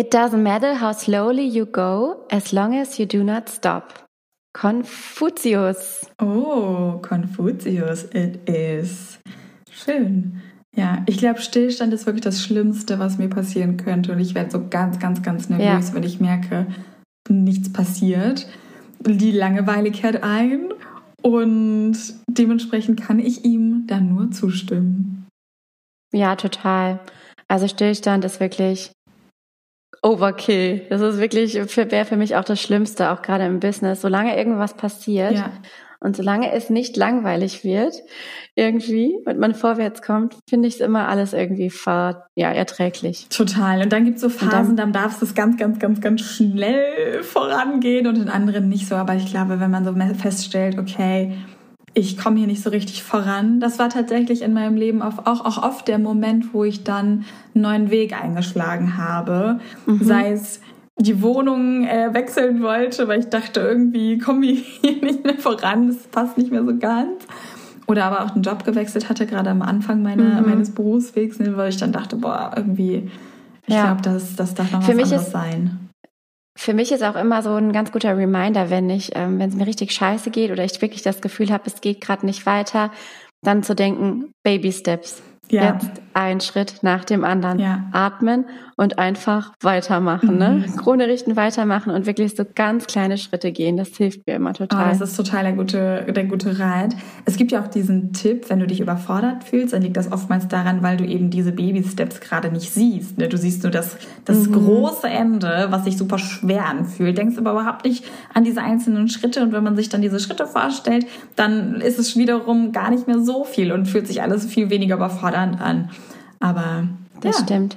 It doesn't matter how slowly you go, as long as you do not stop. Konfuzius. Oh, Konfuzius, it is. Schön. Ja, ich glaube, Stillstand ist wirklich das Schlimmste, was mir passieren könnte. Und ich werde so ganz, ganz, ganz nervös, ja. wenn ich merke, nichts passiert. Die Langeweile kehrt ein. Und dementsprechend kann ich ihm dann nur zustimmen. Ja, total. Also Stillstand ist wirklich Overkill. Das ist wirklich, wäre für mich auch das Schlimmste, auch gerade im Business. Solange irgendwas passiert ja. und solange es nicht langweilig wird, irgendwie, und man vorwärts kommt, finde ich es immer alles irgendwie fahr, ja, erträglich. Total. Und dann gibt es so Phasen, dann, dann darf es ganz, ganz, ganz, ganz schnell vorangehen und in anderen nicht so. Aber ich glaube, wenn man so feststellt, okay, ich komme hier nicht so richtig voran. Das war tatsächlich in meinem Leben auch, auch oft der Moment, wo ich dann einen neuen Weg eingeschlagen habe. Mhm. Sei es die Wohnung äh, wechseln wollte, weil ich dachte, irgendwie komme ich hier nicht mehr voran, das passt nicht mehr so ganz. Oder aber auch den Job gewechselt hatte, gerade am Anfang meiner, mhm. meines Berufswegs, weil ich dann dachte, boah, irgendwie, ich ja. glaube, das, das darf noch Für was anderes ist, sein. Für mich ist auch immer so ein ganz guter Reminder, wenn ich, ähm, wenn es mir richtig scheiße geht oder ich wirklich das Gefühl habe, es geht gerade nicht weiter, dann zu denken, Baby Steps. Ja. Jetzt ein Schritt nach dem anderen. Ja. Atmen und einfach weitermachen. Ne? Mhm. Krone richten, weitermachen und wirklich so ganz kleine Schritte gehen. Das hilft mir immer total. Oh, das ist total der gute, der gute Rat. Es gibt ja auch diesen Tipp, wenn du dich überfordert fühlst, dann liegt das oftmals daran, weil du eben diese Baby-Steps gerade nicht siehst. Ne? Du siehst nur das, das mhm. große Ende, was sich super schwer anfühlt. Denkst aber überhaupt nicht an diese einzelnen Schritte. Und wenn man sich dann diese Schritte vorstellt, dann ist es wiederum gar nicht mehr so viel und fühlt sich alles viel weniger überfordernd an. Aber das ja. stimmt.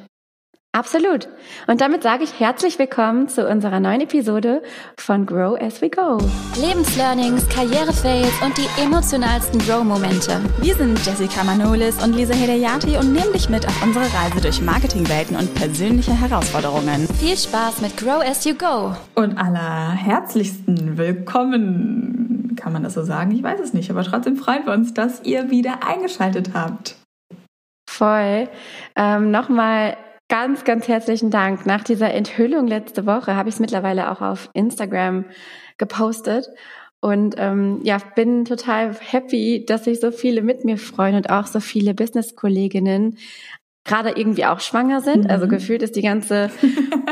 Absolut. Und damit sage ich herzlich willkommen zu unserer neuen Episode von Grow as we go. Lebenslearnings, Karrierefails und die emotionalsten Grow-Momente. Wir sind Jessica Manolis und Lisa Hedayati und nehmen dich mit auf unsere Reise durch Marketingwelten und persönliche Herausforderungen. Viel Spaß mit Grow as you go. Und aller herzlichsten Willkommen. Kann man das so sagen? Ich weiß es nicht, aber trotzdem freuen wir uns, dass ihr wieder eingeschaltet habt. Voll. Ähm, Nochmal ganz, ganz herzlichen Dank. Nach dieser Enthüllung letzte Woche habe ich es mittlerweile auch auf Instagram gepostet. Und ähm, ja, bin total happy, dass sich so viele mit mir freuen und auch so viele Business-Kolleginnen gerade irgendwie auch schwanger sind. Also mhm. Also gefühlt ist die ganze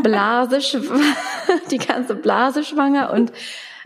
Blase, die ganze Blase schwanger und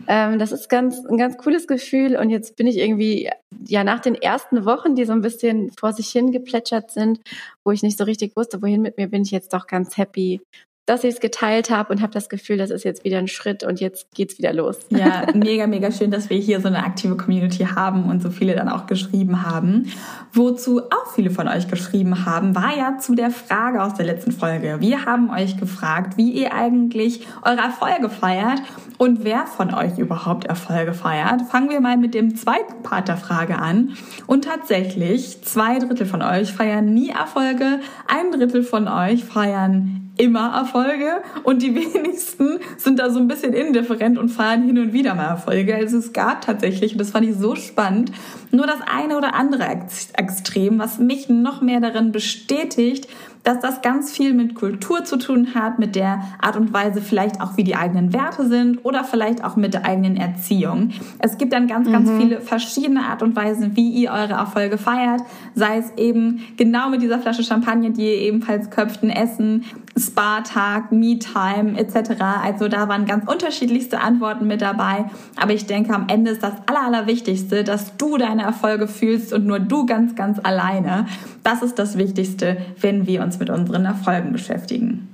ähm, das ist ganz, ein ganz cooles Gefühl. Und jetzt bin ich irgendwie, ja, nach den ersten Wochen, die so ein bisschen vor sich hin geplätschert sind, wo ich nicht so richtig wusste, wohin mit mir, bin ich jetzt doch ganz happy, dass ich es geteilt habe und habe das Gefühl, das ist jetzt wieder ein Schritt und jetzt geht's wieder los. Ja, mega, mega schön, dass wir hier so eine aktive Community haben und so viele dann auch geschrieben haben. Wozu auch viele von euch geschrieben haben, war ja zu der Frage aus der letzten Folge. Wir haben euch gefragt, wie ihr eigentlich eure Erfolge feiert und wer von euch überhaupt Erfolge feiert. Fangen wir mal mit dem zweiten Part der Frage an. Und tatsächlich, zwei Drittel von euch feiern nie Erfolge, ein Drittel von euch feiern immer Erfolge und die wenigsten sind da so ein bisschen indifferent und feiern hin und wieder mal Erfolge. Also es gab tatsächlich, und das fand ich so spannend, nur das eine oder andere Extrem, was mich noch mehr darin bestätigt, dass das ganz viel mit Kultur zu tun hat, mit der Art und Weise vielleicht auch, wie die eigenen Werte sind oder vielleicht auch mit der eigenen Erziehung. Es gibt dann ganz, ganz mhm. viele verschiedene Art und Weisen, wie ihr eure Erfolge feiert, sei es eben genau mit dieser Flasche Champagner, die ihr ebenfalls köpft, ein Essen, Spa-Tag, Me-Time etc. Also da waren ganz unterschiedlichste Antworten mit dabei. Aber ich denke, am Ende ist das Aller, Allerwichtigste, dass du deine Erfolge fühlst und nur du ganz, ganz alleine. Das ist das Wichtigste, wenn wir uns uns mit unseren Erfolgen beschäftigen.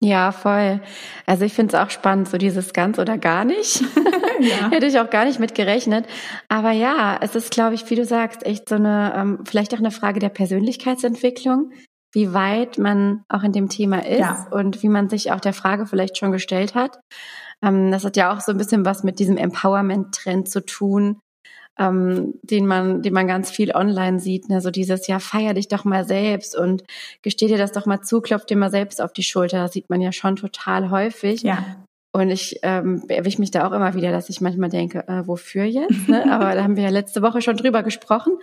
Ja, voll. Also ich finde es auch spannend, so dieses ganz oder gar nicht. ja. Hätte ich auch gar nicht mit gerechnet. Aber ja, es ist, glaube ich, wie du sagst, echt so eine, ähm, vielleicht auch eine Frage der Persönlichkeitsentwicklung, wie weit man auch in dem Thema ist ja. und wie man sich auch der Frage vielleicht schon gestellt hat. Ähm, das hat ja auch so ein bisschen was mit diesem Empowerment-Trend zu tun, ähm, den man, den man ganz viel online sieht, ne? so dieses ja feier dich doch mal selbst und gesteh dir das doch mal zu, klopf dir mal selbst auf die Schulter. Das sieht man ja schon total häufig. Ja. Und ich ähm, erwische mich da auch immer wieder, dass ich manchmal denke, äh, wofür jetzt? Ne? Aber da haben wir ja letzte Woche schon drüber gesprochen.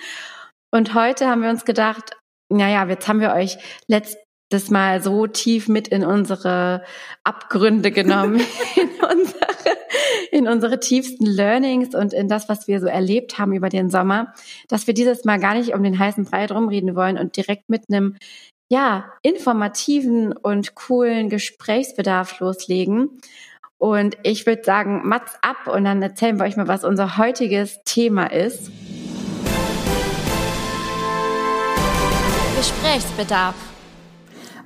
Und heute haben wir uns gedacht, naja, jetzt haben wir euch letzt, das mal so tief mit in unsere Abgründe genommen, in unsere, in unsere tiefsten Learnings und in das, was wir so erlebt haben über den Sommer, dass wir dieses Mal gar nicht um den heißen Brei rumreden wollen und direkt mit einem ja, informativen und coolen Gesprächsbedarf loslegen. Und ich würde sagen, Mats ab und dann erzählen wir euch mal, was unser heutiges Thema ist. Gesprächsbedarf.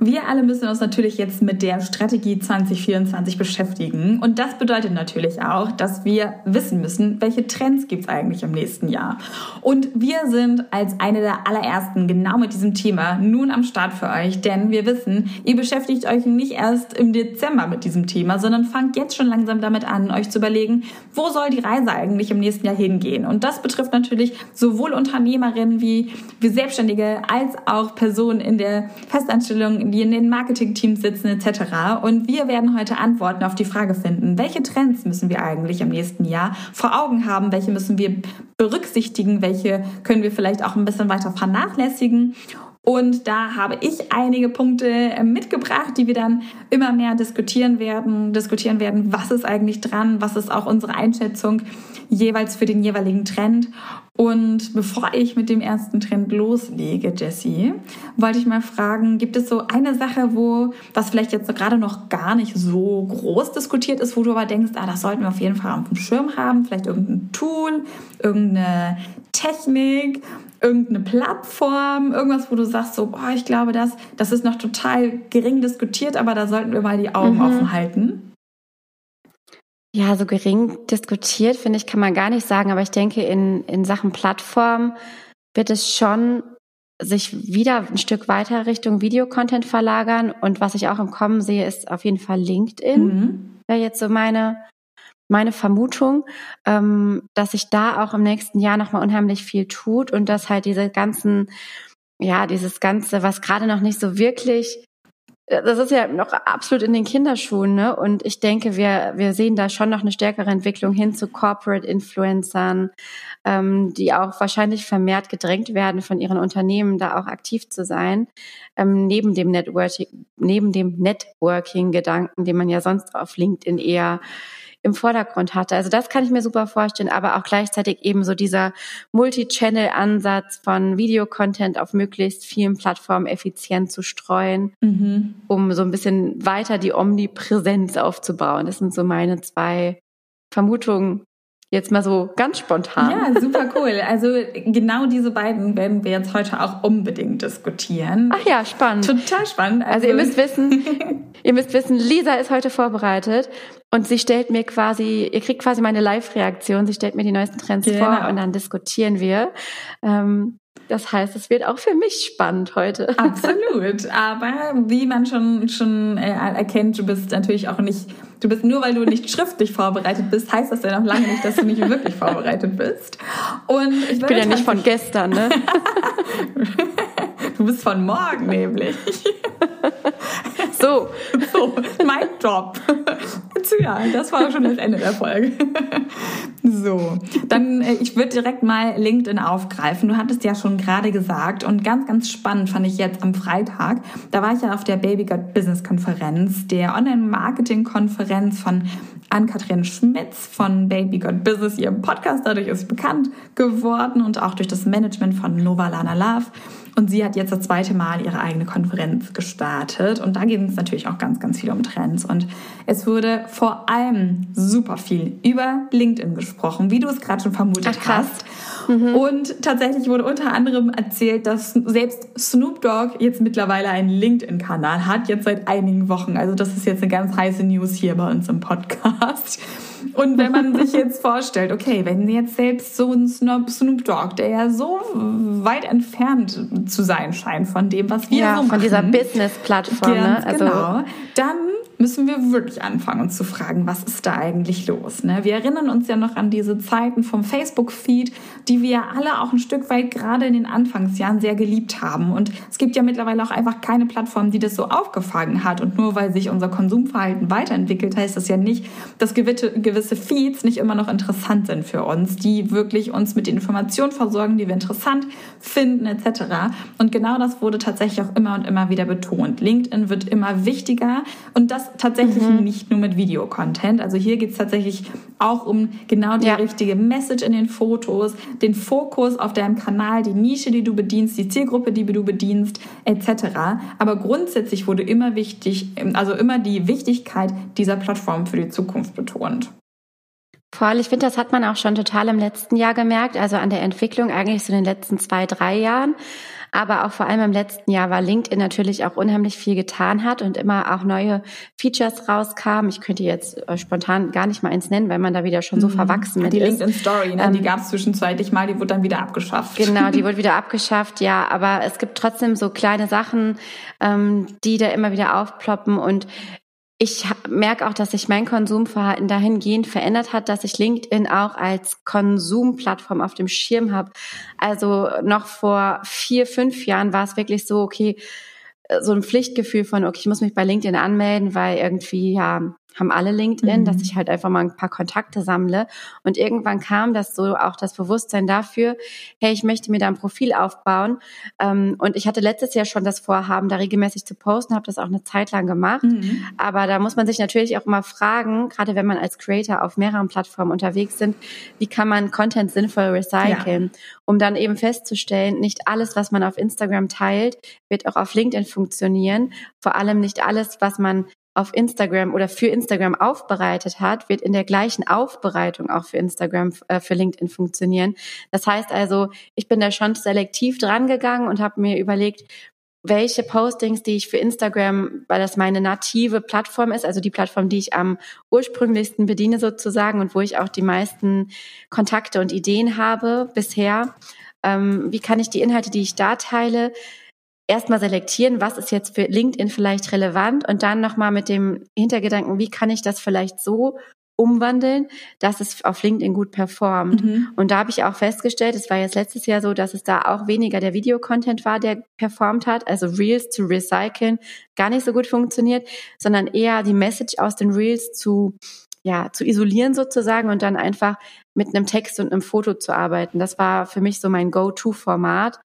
Wir alle müssen uns natürlich jetzt mit der Strategie 2024 beschäftigen. Und das bedeutet natürlich auch, dass wir wissen müssen, welche Trends gibt es eigentlich im nächsten Jahr. Und wir sind als eine der allerersten genau mit diesem Thema nun am Start für euch. Denn wir wissen, ihr beschäftigt euch nicht erst im Dezember mit diesem Thema, sondern fangt jetzt schon langsam damit an, euch zu überlegen, wo soll die Reise eigentlich im nächsten Jahr hingehen. Und das betrifft natürlich sowohl Unternehmerinnen wie, wie Selbstständige als auch Personen in der Festanstellung, die in den Marketingteams sitzen etc. Und wir werden heute Antworten auf die Frage finden, welche Trends müssen wir eigentlich im nächsten Jahr vor Augen haben, welche müssen wir berücksichtigen, welche können wir vielleicht auch ein bisschen weiter vernachlässigen. Und da habe ich einige Punkte äh, mitgebracht, die wir dann immer mehr diskutieren werden, diskutieren werden, was ist eigentlich dran, was ist auch unsere Einschätzung jeweils für den jeweiligen Trend. Und bevor ich mit dem ersten Trend loslege, Jessie, wollte ich mal fragen, gibt es so eine Sache, wo, was vielleicht jetzt gerade noch gar nicht so groß diskutiert ist, wo du aber denkst, ah, das sollten wir auf jeden Fall auf dem Schirm haben, vielleicht irgendein Tool, irgendeine Technik, irgendeine Plattform, irgendwas, wo du sagst, so, boah, ich glaube, das, das ist noch total gering diskutiert, aber da sollten wir mal die Augen mhm. offen halten? Ja, so gering diskutiert, finde ich, kann man gar nicht sagen, aber ich denke, in, in Sachen Plattform wird es schon sich wieder ein Stück weiter Richtung Videocontent verlagern. Und was ich auch im Kommen sehe, ist auf jeden Fall LinkedIn. Mhm. Wäre jetzt so meine, meine Vermutung, ähm, dass sich da auch im nächsten Jahr nochmal unheimlich viel tut und dass halt diese ganzen, ja, dieses Ganze, was gerade noch nicht so wirklich das ist ja noch absolut in den Kinderschuhen, ne? Und ich denke, wir, wir sehen da schon noch eine stärkere Entwicklung hin zu Corporate Influencern, ähm, die auch wahrscheinlich vermehrt gedrängt werden von ihren Unternehmen, da auch aktiv zu sein, ähm, neben dem Networking, neben dem Networking-Gedanken, den man ja sonst auf LinkedIn eher im Vordergrund hatte. Also das kann ich mir super vorstellen, aber auch gleichzeitig eben so dieser Multi-Channel-Ansatz von Videocontent auf möglichst vielen Plattformen effizient zu streuen, mhm. um so ein bisschen weiter die Omnipräsenz aufzubauen. Das sind so meine zwei Vermutungen, Jetzt mal so ganz spontan. Ja, super cool. Also genau diese beiden werden wir jetzt heute auch unbedingt diskutieren. Ach ja, spannend. Total spannend. Also, also ihr müsst wissen, ihr müsst wissen, Lisa ist heute vorbereitet und sie stellt mir quasi, ihr kriegt quasi meine Live-Reaktion. Sie stellt mir die neuesten Trends genau. vor und dann diskutieren wir. Ähm, das heißt, es wird auch für mich spannend heute. Absolut. Aber wie man schon, schon äh, erkennt, du bist natürlich auch nicht, du bist nur, weil du nicht schriftlich vorbereitet bist, heißt das ja noch lange nicht, dass du nicht wirklich vorbereitet bist. Und ich, ich bin ja nicht von gestern, ne? du bist von morgen nämlich. So. So, mein Job. Ja, das war schon das Ende der Folge. So, dann äh, ich würde direkt mal LinkedIn aufgreifen. Du hattest ja schon gerade gesagt und ganz, ganz spannend fand ich jetzt am Freitag. Da war ich ja auf der Baby Got Business Konferenz, der Online-Marketing-Konferenz von Ann-Kathrin Schmitz von Baby Got Business, ihrem Podcast. Dadurch ist bekannt geworden und auch durch das Management von Nova Lana Love. Und sie hat jetzt das zweite Mal ihre eigene Konferenz gestartet. Und da geht es natürlich auch ganz, ganz viel um Trends. Und es wurde vor allem super viel über LinkedIn gesprochen, wie du es gerade schon vermutet Ach, hast. Mhm. Und tatsächlich wurde unter anderem erzählt, dass selbst Snoop Dogg jetzt mittlerweile einen LinkedIn-Kanal hat, jetzt seit einigen Wochen. Also das ist jetzt eine ganz heiße News hier bei uns im Podcast. Und wenn man sich jetzt vorstellt, okay, wenn jetzt selbst so ein Snoop Dogg, der ja so weit entfernt zu sein scheint von dem, was wir ja, so machen. von dieser Business-Plattform, ne? Also, genau. Dann müssen wir wirklich anfangen, uns zu fragen, was ist da eigentlich los? Ne? Wir erinnern uns ja noch an diese Zeiten vom Facebook-Feed, die wir alle auch ein Stück weit gerade in den Anfangsjahren sehr geliebt haben. Und es gibt ja mittlerweile auch einfach keine Plattform, die das so aufgefangen hat. Und nur weil sich unser Konsumverhalten weiterentwickelt, heißt das ja nicht, dass gewisse Feeds nicht immer noch interessant sind für uns, die wirklich uns mit Informationen versorgen, die wir interessant finden etc. Und genau das wurde tatsächlich auch immer und immer wieder betont. LinkedIn wird immer wichtiger und das tatsächlich mhm. nicht nur mit Videocontent. Also hier geht es tatsächlich auch um genau die ja. richtige Message in den Fotos, den Fokus auf deinem Kanal, die Nische, die du bedienst, die Zielgruppe, die du bedienst, etc. Aber grundsätzlich wurde immer wichtig, also immer die Wichtigkeit dieser Plattform für die Zukunft betont. Voll, ich finde, das hat man auch schon total im letzten Jahr gemerkt, also an der Entwicklung eigentlich so in den letzten zwei, drei Jahren. Aber auch vor allem im letzten Jahr, weil LinkedIn natürlich auch unheimlich viel getan hat und immer auch neue Features rauskamen. Ich könnte jetzt äh, spontan gar nicht mal eins nennen, weil man da wieder schon so mhm. verwachsen mit die ist. Die LinkedIn Story, ne? Ähm, die gab es zwischenzeitlich mal, die wurde dann wieder abgeschafft. Genau, die wurde wieder abgeschafft, ja. Aber es gibt trotzdem so kleine Sachen, ähm, die da immer wieder aufploppen und ich merke auch, dass sich mein Konsumverhalten dahingehend verändert hat, dass ich LinkedIn auch als Konsumplattform auf dem Schirm habe. Also noch vor vier, fünf Jahren war es wirklich so, okay, so ein Pflichtgefühl von, okay, ich muss mich bei LinkedIn anmelden, weil irgendwie, ja, haben alle LinkedIn, mhm. dass ich halt einfach mal ein paar Kontakte sammle. Und irgendwann kam das so auch das Bewusstsein dafür, hey, ich möchte mir da ein Profil aufbauen. Ähm, und ich hatte letztes Jahr schon das Vorhaben, da regelmäßig zu posten, habe das auch eine Zeit lang gemacht. Mhm. Aber da muss man sich natürlich auch immer fragen, gerade wenn man als Creator auf mehreren Plattformen unterwegs sind, wie kann man Content sinnvoll recyceln, ja. um dann eben festzustellen, nicht alles, was man auf Instagram teilt, wird auch auf LinkedIn funktionieren. Vor allem nicht alles, was man auf Instagram oder für Instagram aufbereitet hat, wird in der gleichen Aufbereitung auch für Instagram, äh, für LinkedIn funktionieren. Das heißt also, ich bin da schon selektiv dran gegangen und habe mir überlegt, welche Postings, die ich für Instagram, weil das meine native Plattform ist, also die Plattform, die ich am ursprünglichsten bediene sozusagen und wo ich auch die meisten Kontakte und Ideen habe bisher, ähm, wie kann ich die Inhalte, die ich da teile, erstmal selektieren, was ist jetzt für LinkedIn vielleicht relevant und dann nochmal mit dem Hintergedanken, wie kann ich das vielleicht so umwandeln, dass es auf LinkedIn gut performt. Mhm. Und da habe ich auch festgestellt, es war jetzt letztes Jahr so, dass es da auch weniger der Videocontent war, der performt hat, also Reels zu recyceln, gar nicht so gut funktioniert, sondern eher die Message aus den Reels zu ja, zu isolieren sozusagen und dann einfach mit einem Text und einem Foto zu arbeiten. Das war für mich so mein Go-To-Format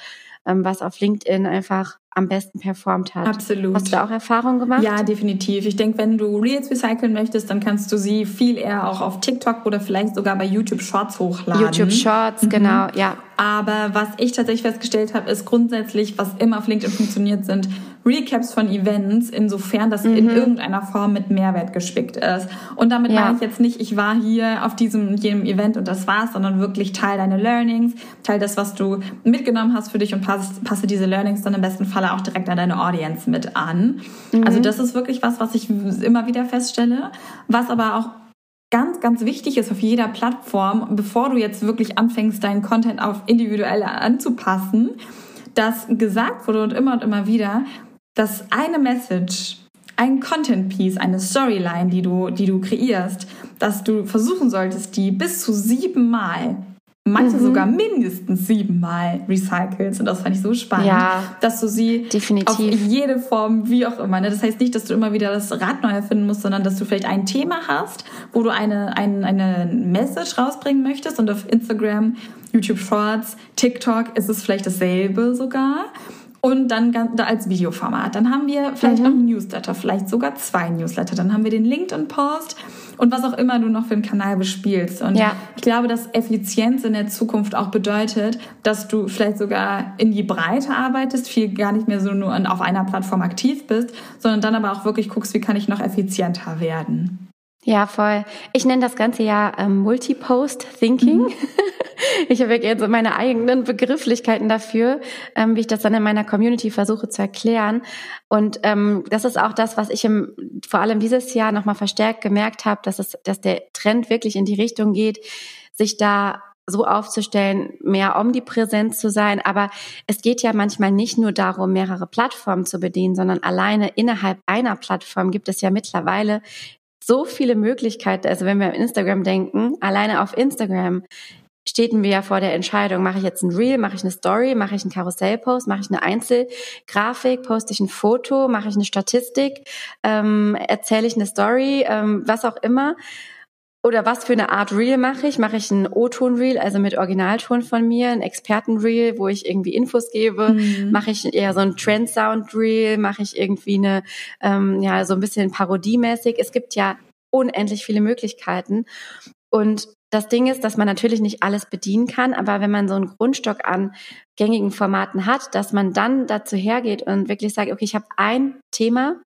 was auf LinkedIn einfach am besten performt hat. Absolut. Hast du da auch Erfahrungen gemacht? Ja, definitiv. Ich denke, wenn du Reels recyceln möchtest, dann kannst du sie viel eher auch auf TikTok oder vielleicht sogar bei YouTube Shorts hochladen. YouTube Shorts, mhm. genau, ja. Aber was ich tatsächlich festgestellt habe, ist grundsätzlich, was immer auf LinkedIn funktioniert, sind Recaps von Events, insofern das mhm. in irgendeiner Form mit Mehrwert gespickt ist. Und damit ja. meine ich jetzt nicht, ich war hier auf diesem jenem Event und das war's, sondern wirklich teil deine Learnings, teil das, was du mitgenommen hast für dich und passe, passe diese Learnings dann im besten Falle auch direkt an deine Audience mit an. Mhm. Also das ist wirklich was, was ich immer wieder feststelle, was aber auch ganz, ganz wichtig ist auf jeder Plattform, bevor du jetzt wirklich anfängst, deinen Content auf individuell anzupassen, dass gesagt wurde und immer und immer wieder, dass eine Message, ein Content Piece, eine Storyline, die du, die du kreierst, dass du versuchen solltest, die bis zu siebenmal manche mhm. sogar mindestens siebenmal recycelst. Und das fand ich so spannend, ja, dass du sie definitiv. auf jede Form, wie auch immer. Ne? Das heißt nicht, dass du immer wieder das Rad neu erfinden musst, sondern dass du vielleicht ein Thema hast, wo du eine, eine, eine Message rausbringen möchtest. Und auf Instagram, YouTube Shorts, TikTok ist es vielleicht dasselbe sogar und dann als Videoformat. Dann haben wir vielleicht mhm. noch ein Newsletter, vielleicht sogar zwei Newsletter. Dann haben wir den LinkedIn-Post und was auch immer du noch für einen Kanal bespielst. Und ja. ich glaube, dass Effizienz in der Zukunft auch bedeutet, dass du vielleicht sogar in die Breite arbeitest, viel gar nicht mehr so nur auf einer Plattform aktiv bist, sondern dann aber auch wirklich guckst, wie kann ich noch effizienter werden. Ja, voll. Ich nenne das Ganze ja ähm, Multipost-Thinking. Mhm. Ich habe jetzt so meine eigenen Begrifflichkeiten dafür, ähm, wie ich das dann in meiner Community versuche zu erklären. Und ähm, das ist auch das, was ich im, vor allem dieses Jahr nochmal verstärkt gemerkt habe, dass, es, dass der Trend wirklich in die Richtung geht, sich da so aufzustellen, mehr omnipräsent zu sein. Aber es geht ja manchmal nicht nur darum, mehrere Plattformen zu bedienen, sondern alleine innerhalb einer Plattform gibt es ja mittlerweile so viele Möglichkeiten. Also wenn wir an Instagram denken, alleine auf Instagram stehen wir ja vor der Entscheidung, mache ich jetzt ein Reel, mache ich eine Story, mache ich einen Karussellpost, mache ich eine Einzelgrafik, poste ich ein Foto, mache ich eine Statistik, ähm, erzähle ich eine Story, ähm, was auch immer. Oder was für eine Art Reel mache ich? Mache ich ein O-Ton-Reel, also mit Originalton von mir, ein Experten-Reel, wo ich irgendwie Infos gebe? Mhm. Mache ich eher so ein Trend-Sound-Reel? Mache ich irgendwie eine, ähm, ja, so ein bisschen parodiemäßig? Es gibt ja unendlich viele Möglichkeiten. Und das Ding ist, dass man natürlich nicht alles bedienen kann, aber wenn man so einen Grundstock an gängigen Formaten hat, dass man dann dazu hergeht und wirklich sagt, okay, ich habe ein Thema,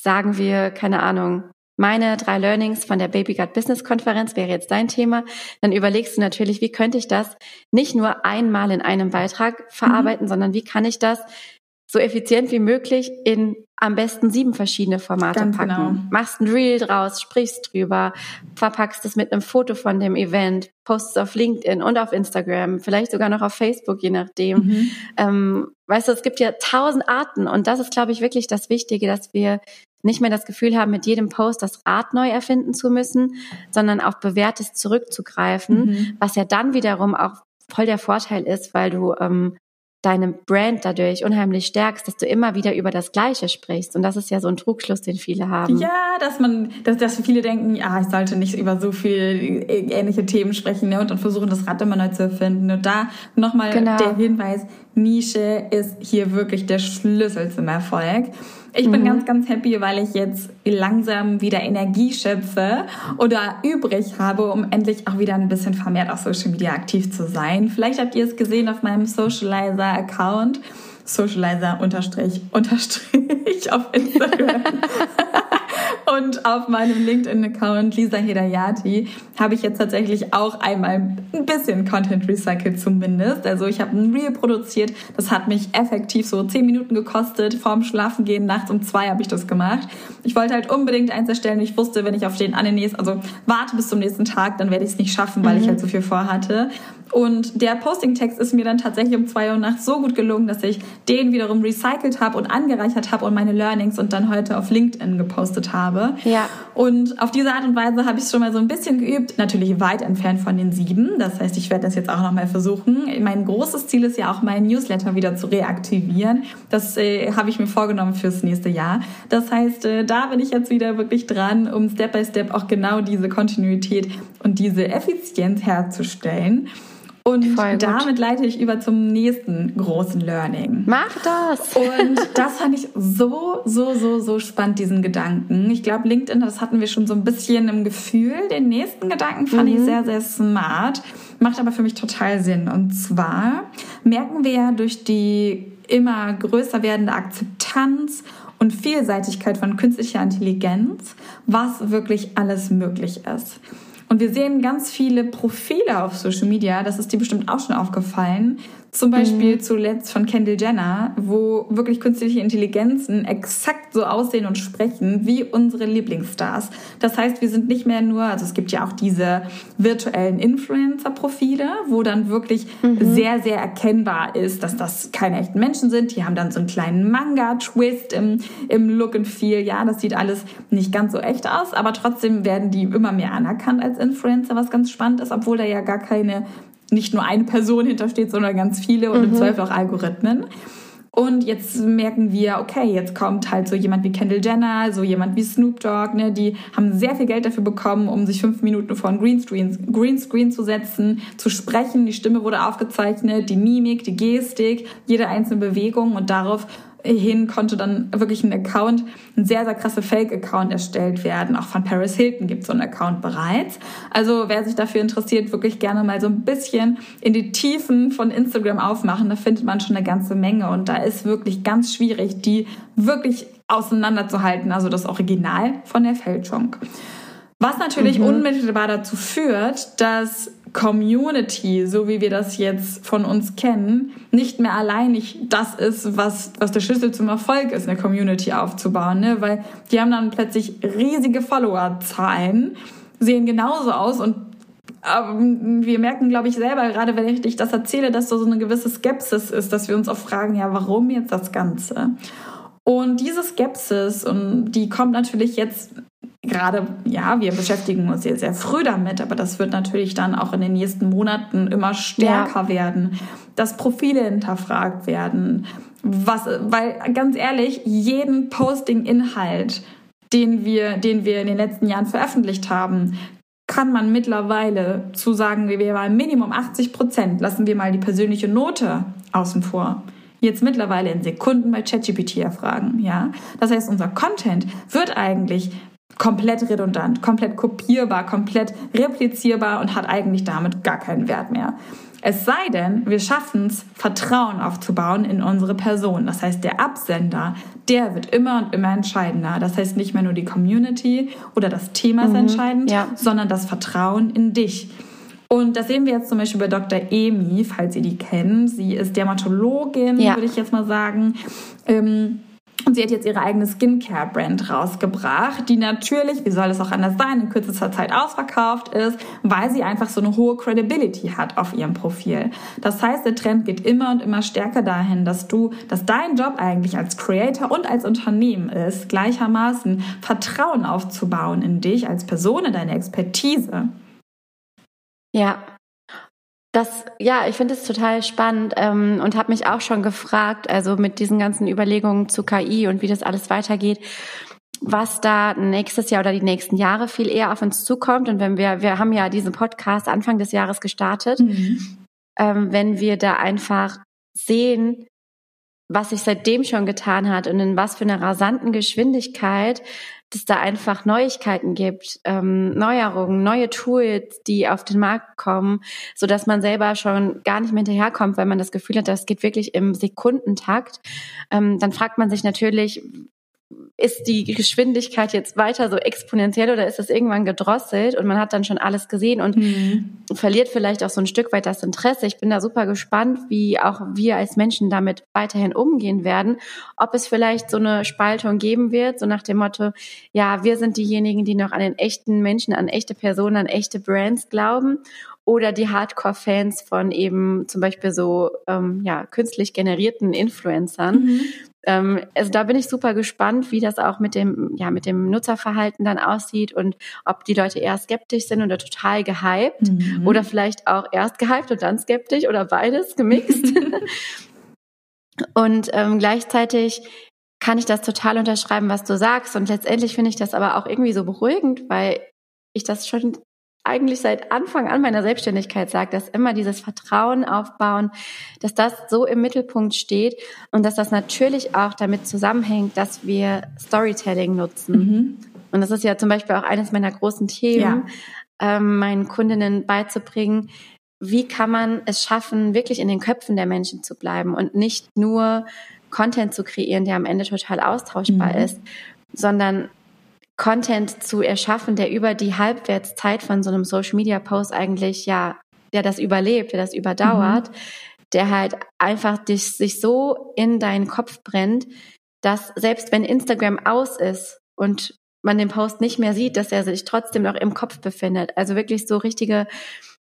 sagen wir, keine Ahnung, meine drei Learnings von der Baby Gut Business Konferenz wäre jetzt dein Thema, dann überlegst du natürlich, wie könnte ich das nicht nur einmal in einem Beitrag verarbeiten, mhm. sondern wie kann ich das so effizient wie möglich in am besten sieben verschiedene Formate Ganz packen. Genau. Machst ein Reel draus, sprichst drüber, verpackst es mit einem Foto von dem Event, postest auf LinkedIn und auf Instagram, vielleicht sogar noch auf Facebook, je nachdem. Mhm. Ähm, weißt du, es gibt ja tausend Arten und das ist, glaube ich, wirklich das Wichtige, dass wir nicht mehr das Gefühl haben, mit jedem Post das Rad neu erfinden zu müssen, sondern auf bewährtes zurückzugreifen, mhm. was ja dann wiederum auch voll der Vorteil ist, weil du ähm, deine Brand dadurch unheimlich stärkst, dass du immer wieder über das Gleiche sprichst. Und das ist ja so ein Trugschluss, den viele haben. Ja, dass man, dass, dass viele denken, ja, ich sollte nicht über so viel ähnliche Themen sprechen ne, und dann versuchen, das Rad immer neu zu erfinden. Und da nochmal genau. der Hinweis, Nische ist hier wirklich der Schlüssel zum Erfolg. Ich bin mhm. ganz, ganz happy, weil ich jetzt langsam wieder Energie schöpfe oder übrig habe, um endlich auch wieder ein bisschen vermehrt auf Social Media aktiv zu sein. Vielleicht habt ihr es gesehen auf meinem Socializer-Account. Socializer unterstrich unterstrich auf Instagram. Und auf meinem LinkedIn-Account Lisa Hedayati habe ich jetzt tatsächlich auch einmal ein bisschen Content recycelt zumindest. Also ich habe ein Reel produziert, das hat mich effektiv so zehn Minuten gekostet. Vorm Schlafengehen nachts um zwei habe ich das gemacht. Ich wollte halt unbedingt eins erstellen. Ich wusste, wenn ich auf den Ananas, also warte bis zum nächsten Tag, dann werde ich es nicht schaffen, weil mhm. ich halt so viel vorhatte. Und der Posting-Text ist mir dann tatsächlich um zwei Uhr nachts so gut gelungen, dass ich den wiederum recycelt habe und angereichert habe und meine Learnings und dann heute auf LinkedIn gepostet habe. Ja. Und auf diese Art und Weise habe ich es schon mal so ein bisschen geübt. Natürlich weit entfernt von den sieben. Das heißt, ich werde das jetzt auch nochmal versuchen. Mein großes Ziel ist ja auch, meinen Newsletter wieder zu reaktivieren. Das äh, habe ich mir vorgenommen fürs nächste Jahr. Das heißt, äh, da bin ich jetzt wieder wirklich dran, um Step by Step auch genau diese Kontinuität und diese Effizienz herzustellen. Und damit leite ich über zum nächsten großen Learning. Mach das! Und das fand ich so, so, so, so spannend, diesen Gedanken. Ich glaube, LinkedIn, das hatten wir schon so ein bisschen im Gefühl. Den nächsten Gedanken fand mhm. ich sehr, sehr smart. Macht aber für mich total Sinn. Und zwar merken wir ja durch die immer größer werdende Akzeptanz und Vielseitigkeit von künstlicher Intelligenz, was wirklich alles möglich ist. Und wir sehen ganz viele Profile auf Social Media, das ist dir bestimmt auch schon aufgefallen, zum Beispiel mhm. zuletzt von Kendall Jenner, wo wirklich künstliche Intelligenzen exakt so aussehen und sprechen wie unsere Lieblingsstars. Das heißt, wir sind nicht mehr nur, also es gibt ja auch diese virtuellen Influencer-Profile, wo dann wirklich mhm. sehr, sehr erkennbar ist, dass das keine echten Menschen sind. Die haben dann so einen kleinen Manga-Twist im, im Look and Feel. Ja, das sieht alles nicht ganz so echt aus, aber trotzdem werden die immer mehr anerkannt als Influencer, was ganz spannend ist, obwohl da ja gar keine nicht nur eine Person hintersteht, sondern ganz viele und mhm. im Zweifel auch Algorithmen. Und jetzt merken wir, okay, jetzt kommt halt so jemand wie Kendall Jenner, so jemand wie Snoop Dogg, ne, die haben sehr viel Geld dafür bekommen, um sich fünf Minuten vor ein Greenscreen, Greenscreen zu setzen, zu sprechen. Die Stimme wurde aufgezeichnet, die Mimik, die Gestik, jede einzelne Bewegung und darauf hin konnte dann wirklich ein Account, ein sehr, sehr krasser Fake-Account erstellt werden. Auch von Paris Hilton gibt es so einen Account bereits. Also wer sich dafür interessiert, wirklich gerne mal so ein bisschen in die Tiefen von Instagram aufmachen. Da findet man schon eine ganze Menge und da ist wirklich ganz schwierig, die wirklich auseinanderzuhalten. Also das Original von der Fälschung. Was natürlich mhm. unmittelbar dazu führt, dass Community, so wie wir das jetzt von uns kennen, nicht mehr alleinig das ist, was, was der Schlüssel zum Erfolg ist, eine Community aufzubauen, ne? weil die haben dann plötzlich riesige Followerzahlen, sehen genauso aus und wir merken, glaube ich, selber, gerade wenn ich das erzähle, dass da so eine gewisse Skepsis ist, dass wir uns auch fragen, ja, warum jetzt das Ganze? Und diese Skepsis, und die kommt natürlich jetzt gerade, ja, wir beschäftigen uns sehr, sehr früh damit, aber das wird natürlich dann auch in den nächsten Monaten immer stärker ja. werden, dass Profile hinterfragt werden. Was, weil ganz ehrlich, jeden Posting-Inhalt, den wir, den wir in den letzten Jahren veröffentlicht haben, kann man mittlerweile zu sagen, wir waren Minimum 80 Prozent, lassen wir mal die persönliche Note außen vor jetzt mittlerweile in Sekunden bei ChatGPT erfragen, ja. Das heißt, unser Content wird eigentlich komplett redundant, komplett kopierbar, komplett replizierbar und hat eigentlich damit gar keinen Wert mehr. Es sei denn, wir schaffen es, Vertrauen aufzubauen in unsere Person. Das heißt, der Absender, der wird immer und immer entscheidender. Das heißt, nicht mehr nur die Community oder das Thema ist mhm, entscheidend, ja. sondern das Vertrauen in dich. Und das sehen wir jetzt zum Beispiel bei Dr. Emi, falls ihr die kennt. Sie ist Dermatologin, ja. würde ich jetzt mal sagen. Ähm, und sie hat jetzt ihre eigene Skincare-Brand rausgebracht, die natürlich, wie soll es auch anders sein, in kürzester Zeit ausverkauft ist, weil sie einfach so eine hohe Credibility hat auf ihrem Profil. Das heißt, der Trend geht immer und immer stärker dahin, dass du, dass dein Job eigentlich als Creator und als Unternehmen ist, gleichermaßen Vertrauen aufzubauen in dich als Person, in deine Expertise. Ja, das, ja, ich finde es total spannend ähm, und habe mich auch schon gefragt, also mit diesen ganzen Überlegungen zu KI und wie das alles weitergeht, was da nächstes Jahr oder die nächsten Jahre viel eher auf uns zukommt. Und wenn wir, wir haben ja diesen Podcast Anfang des Jahres gestartet, mhm. ähm, wenn wir da einfach sehen, was sich seitdem schon getan hat und in was für einer rasanten Geschwindigkeit es da einfach Neuigkeiten gibt, ähm, Neuerungen, neue Tools, die auf den Markt kommen, so dass man selber schon gar nicht mehr hinterherkommt, weil man das Gefühl hat, das geht wirklich im Sekundentakt. Ähm, dann fragt man sich natürlich, ist die Geschwindigkeit jetzt weiter so exponentiell oder ist das irgendwann gedrosselt und man hat dann schon alles gesehen und mhm. verliert vielleicht auch so ein Stück weit das Interesse. Ich bin da super gespannt, wie auch wir als Menschen damit weiterhin umgehen werden, ob es vielleicht so eine Spaltung geben wird, so nach dem Motto, ja, wir sind diejenigen, die noch an den echten Menschen, an echte Personen, an echte Brands glauben oder die Hardcore-Fans von eben zum Beispiel so ähm, ja, künstlich generierten Influencern. Mhm. Ähm, also da bin ich super gespannt, wie das auch mit dem, ja, mit dem Nutzerverhalten dann aussieht und ob die Leute eher skeptisch sind oder total gehypt mhm. oder vielleicht auch erst gehypt und dann skeptisch oder beides gemixt. und ähm, gleichzeitig kann ich das total unterschreiben, was du sagst. Und letztendlich finde ich das aber auch irgendwie so beruhigend, weil ich das schon eigentlich seit Anfang an meiner Selbstständigkeit sagt, dass immer dieses Vertrauen aufbauen, dass das so im Mittelpunkt steht und dass das natürlich auch damit zusammenhängt, dass wir Storytelling nutzen. Mhm. Und das ist ja zum Beispiel auch eines meiner großen Themen, ja. ähm, meinen Kundinnen beizubringen, wie kann man es schaffen, wirklich in den Köpfen der Menschen zu bleiben und nicht nur Content zu kreieren, der am Ende total austauschbar mhm. ist, sondern Content zu erschaffen, der über die Halbwertszeit von so einem Social Media Post eigentlich ja, der das überlebt, der das überdauert, mhm. der halt einfach dich, sich so in deinen Kopf brennt, dass selbst wenn Instagram aus ist und man den Post nicht mehr sieht, dass er sich trotzdem noch im Kopf befindet. Also wirklich so richtige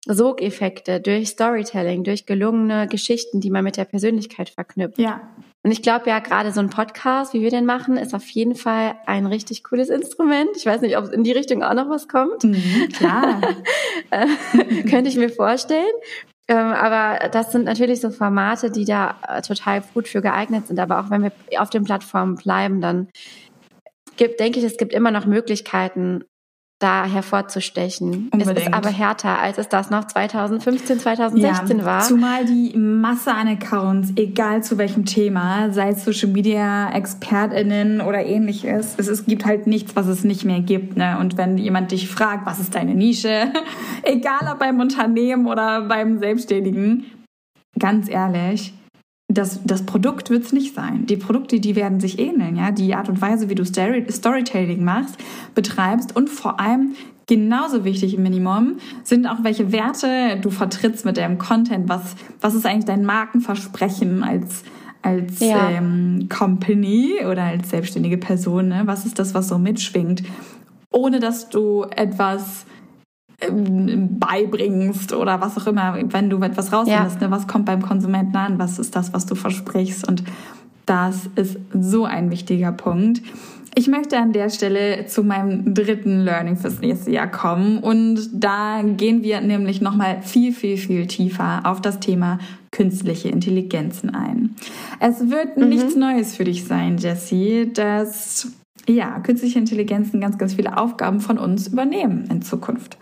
Sogeffekte durch Storytelling, durch gelungene Geschichten, die man mit der Persönlichkeit verknüpft. Ja. Und ich glaube ja, gerade so ein Podcast, wie wir den machen, ist auf jeden Fall ein richtig cooles Instrument. Ich weiß nicht, ob in die Richtung auch noch was kommt. Mhm, klar. Äh, könnte ich mir vorstellen. Ähm, aber das sind natürlich so Formate, die da äh, total gut für geeignet sind. Aber auch wenn wir auf den Plattformen bleiben, dann gibt, denke ich, es gibt immer noch Möglichkeiten, da hervorzustechen. Unbedingt. Es ist aber härter, als es das noch 2015, 2016 ja, war. Zumal die Masse an Accounts, egal zu welchem Thema, sei es Social Media, ExpertInnen oder ähnliches, es, es gibt halt nichts, was es nicht mehr gibt. Ne? Und wenn jemand dich fragt, was ist deine Nische, egal ob beim Unternehmen oder beim Selbstständigen, ganz ehrlich, das, das Produkt wird es nicht sein. Die Produkte, die werden sich ähneln, ja. Die Art und Weise, wie du Story, Storytelling machst, betreibst und vor allem genauso wichtig im Minimum sind auch welche Werte du vertrittst mit deinem Content. Was, was ist eigentlich dein Markenversprechen als als ja. ähm, Company oder als selbstständige Person? Ne? Was ist das, was so mitschwingt? Ohne dass du etwas ähm, beibringst oder was auch immer, wenn du etwas rausfindest, ja. ne, was kommt beim Konsumenten an, was ist das, was du versprichst und das ist so ein wichtiger Punkt. Ich möchte an der Stelle zu meinem dritten Learning fürs nächste Jahr kommen und da gehen wir nämlich nochmal viel, viel, viel tiefer auf das Thema künstliche Intelligenzen ein. Es wird mhm. nichts Neues für dich sein, Jessie, dass ja, künstliche Intelligenzen ganz, ganz viele Aufgaben von uns übernehmen in Zukunft.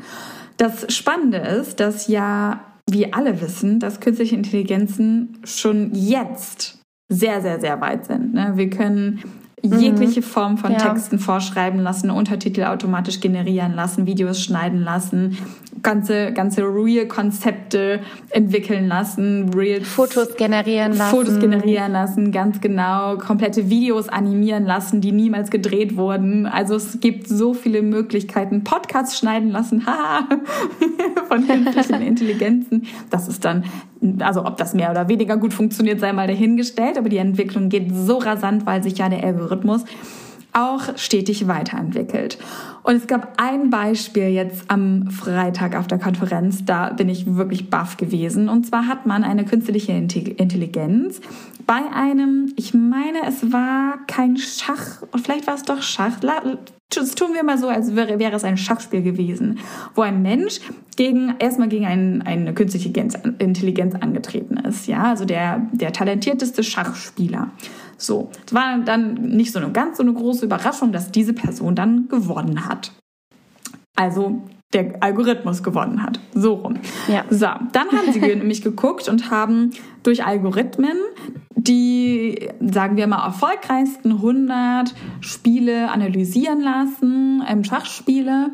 Das Spannende ist, dass ja wir alle wissen, dass künstliche Intelligenzen schon jetzt sehr, sehr, sehr weit sind. Ne? Wir können jegliche mhm. Form von ja. Texten vorschreiben lassen, Untertitel automatisch generieren lassen, Videos schneiden lassen, ganze, ganze Real-Konzepte entwickeln lassen, Real Fotos generieren lassen. Fotos generieren lassen, ganz genau, komplette Videos animieren lassen, die niemals gedreht wurden. Also es gibt so viele Möglichkeiten, Podcasts schneiden lassen, haha, von künstlichen Intelligenzen. Das ist dann, also ob das mehr oder weniger gut funktioniert, sei mal dahingestellt, aber die Entwicklung geht so rasant, weil sich ja der Algorithmus auch stetig weiterentwickelt. Und es gab ein Beispiel jetzt am Freitag auf der Konferenz, da bin ich wirklich baff gewesen. Und zwar hat man eine künstliche Intelligenz bei einem, ich meine, es war kein Schach, vielleicht war es doch Schach. Das tun wir mal so, als wäre, wäre es ein Schachspiel gewesen, wo ein Mensch gegen, erstmal gegen ein, eine künstliche Intelligenz angetreten ist. Ja, also der, der talentierteste Schachspieler. So, es war dann nicht so eine ganz so eine große Überraschung, dass diese Person dann gewonnen hat. Also der Algorithmus gewonnen hat. So rum. Ja. So, dann haben sie nämlich geguckt und haben durch Algorithmen die, sagen wir mal, erfolgreichsten 100 Spiele analysieren lassen, ähm, Schachspiele.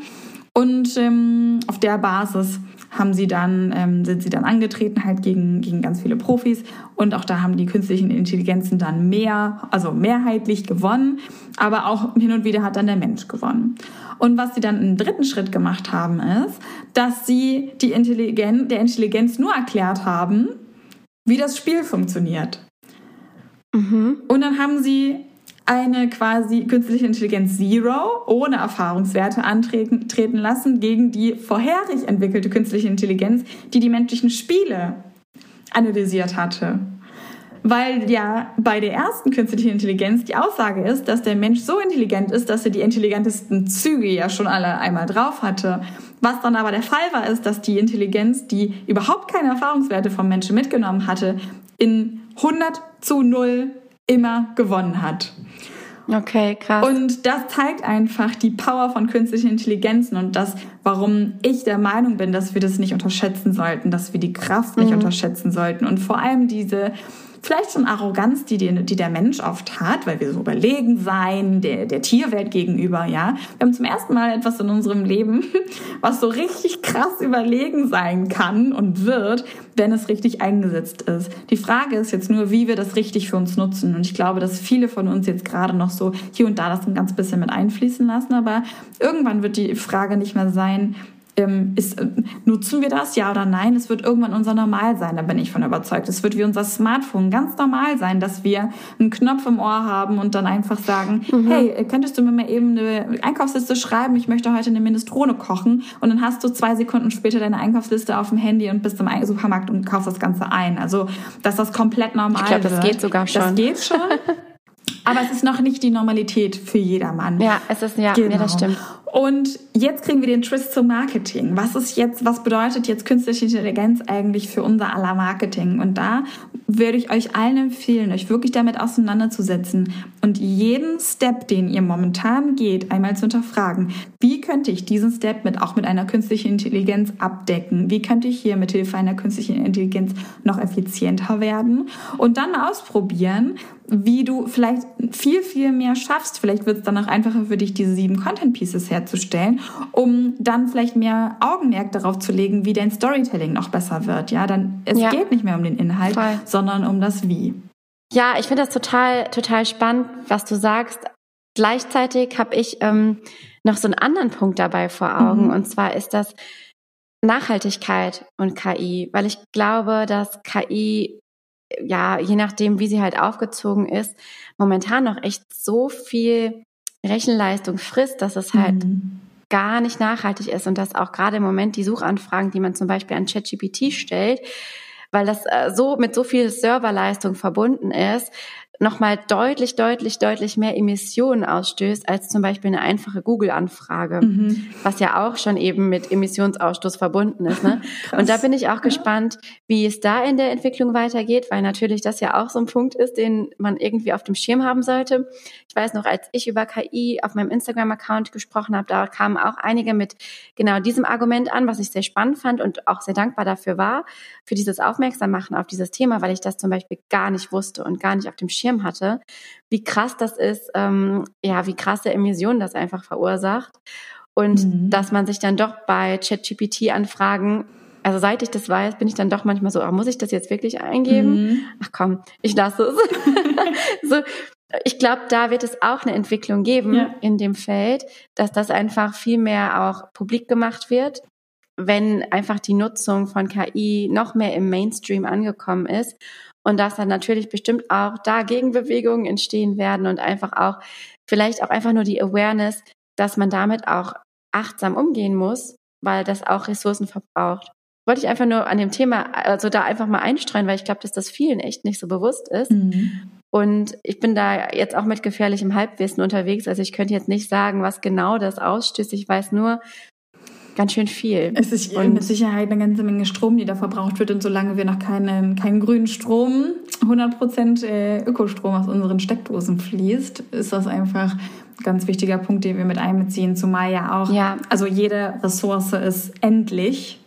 Und ähm, auf der Basis haben sie dann, ähm, sind sie dann angetreten halt gegen, gegen ganz viele Profis und auch da haben die künstlichen Intelligenzen dann mehr, also mehrheitlich gewonnen, aber auch hin und wieder hat dann der Mensch gewonnen. Und was sie dann im dritten Schritt gemacht haben, ist, dass sie die Intelligenz, der Intelligenz nur erklärt haben, wie das Spiel funktioniert. Mhm. Und dann haben sie eine quasi künstliche Intelligenz Zero ohne Erfahrungswerte antreten treten lassen gegen die vorherig entwickelte künstliche Intelligenz, die die menschlichen Spiele analysiert hatte. Weil ja bei der ersten künstlichen Intelligenz die Aussage ist, dass der Mensch so intelligent ist, dass er die intelligentesten Züge ja schon alle einmal drauf hatte. Was dann aber der Fall war, ist, dass die Intelligenz, die überhaupt keine Erfahrungswerte vom Menschen mitgenommen hatte, in 100 zu 0 immer gewonnen hat. Okay, krass. Und das zeigt einfach die Power von künstlichen Intelligenzen und das, warum ich der Meinung bin, dass wir das nicht unterschätzen sollten, dass wir die Kraft nicht mhm. unterschätzen sollten und vor allem diese vielleicht eine Arroganz, die, die, die der Mensch oft hat, weil wir so überlegen sein, der, der Tierwelt gegenüber, ja. Wir haben zum ersten Mal etwas in unserem Leben, was so richtig krass überlegen sein kann und wird, wenn es richtig eingesetzt ist. Die Frage ist jetzt nur, wie wir das richtig für uns nutzen. Und ich glaube, dass viele von uns jetzt gerade noch so hier und da das ein ganz bisschen mit einfließen lassen, aber irgendwann wird die Frage nicht mehr sein, ähm, ist, äh, nutzen wir das, ja oder nein? Es wird irgendwann unser Normal sein, da bin ich von überzeugt. Es wird wie unser Smartphone ganz normal sein, dass wir einen Knopf im Ohr haben und dann einfach sagen, mhm. hey, könntest du mir mal eben eine Einkaufsliste schreiben? Ich möchte heute eine Minestrone kochen. Und dann hast du zwei Sekunden später deine Einkaufsliste auf dem Handy und bist im Supermarkt und kaufst das Ganze ein. Also, dass das komplett normal ich glaub, wird. das geht sogar schon. Das geht schon. Aber es ist noch nicht die Normalität für jedermann. Ja, es ist ja, genau. ja das stimmt. Und jetzt kriegen wir den Twist zum Marketing. Was ist jetzt, was bedeutet jetzt künstliche Intelligenz eigentlich für unser aller Marketing? Und da würde ich euch allen empfehlen, euch wirklich damit auseinanderzusetzen und jeden Step, den ihr momentan geht, einmal zu hinterfragen. Wie könnte ich diesen Step mit, auch mit einer künstlichen Intelligenz abdecken? Wie könnte ich hier mit Hilfe einer künstlichen Intelligenz noch effizienter werden? Und dann ausprobieren, wie du vielleicht viel, viel mehr schaffst. Vielleicht wird es dann auch einfacher für dich, diese sieben Content Pieces herzustellen, um dann vielleicht mehr Augenmerk darauf zu legen, wie dein Storytelling noch besser wird. Ja, dann es ja. geht nicht mehr um den Inhalt, Voll. sondern um das Wie. Ja, ich finde das total, total spannend, was du sagst. Gleichzeitig habe ich ähm, noch so einen anderen Punkt dabei vor Augen, mhm. und zwar ist das Nachhaltigkeit und KI, weil ich glaube, dass KI ja, je nachdem, wie sie halt aufgezogen ist, momentan noch echt so viel Rechenleistung frisst, dass es halt mhm. gar nicht nachhaltig ist und dass auch gerade im Moment die Suchanfragen, die man zum Beispiel an ChatGPT stellt, weil das äh, so mit so viel Serverleistung verbunden ist, nochmal deutlich, deutlich, deutlich mehr Emissionen ausstößt als zum Beispiel eine einfache Google-Anfrage, mhm. was ja auch schon eben mit Emissionsausstoß verbunden ist. Ne? Und da bin ich auch gespannt, wie es da in der Entwicklung weitergeht, weil natürlich das ja auch so ein Punkt ist, den man irgendwie auf dem Schirm haben sollte. Ich weiß noch, als ich über KI auf meinem Instagram-Account gesprochen habe, da kamen auch einige mit genau diesem Argument an, was ich sehr spannend fand und auch sehr dankbar dafür war, für dieses Aufmerksammachen auf dieses Thema, weil ich das zum Beispiel gar nicht wusste und gar nicht auf dem Schirm Schirm hatte, wie krass das ist, ähm, ja, wie krasse Emissionen das einfach verursacht. Und mhm. dass man sich dann doch bei ChatGPT-Anfragen also seit ich das weiß, bin ich dann doch manchmal so, oh, muss ich das jetzt wirklich eingeben? Mhm. Ach komm, ich lasse es. so, ich glaube, da wird es auch eine Entwicklung geben ja. in dem Feld, dass das einfach viel mehr auch publik gemacht wird, wenn einfach die Nutzung von KI noch mehr im Mainstream angekommen ist und dass dann natürlich bestimmt auch da Gegenbewegungen entstehen werden und einfach auch vielleicht auch einfach nur die Awareness, dass man damit auch achtsam umgehen muss, weil das auch Ressourcen verbraucht. Wollte ich einfach nur an dem Thema, also da einfach mal einstreuen, weil ich glaube, dass das vielen echt nicht so bewusst ist. Mhm. Und ich bin da jetzt auch mit gefährlichem Halbwissen unterwegs. Also ich könnte jetzt nicht sagen, was genau das ausstößt. Ich weiß nur, ganz schön viel. Es ist und mit Sicherheit eine ganze Menge Strom, die da verbraucht wird. Und solange wir noch keinen, keinen grünen Strom, 100% äh, Ökostrom aus unseren Steckdosen fließt, ist das einfach ein ganz wichtiger Punkt, den wir mit einbeziehen. Zumal ja auch, ja. also jede Ressource ist endlich.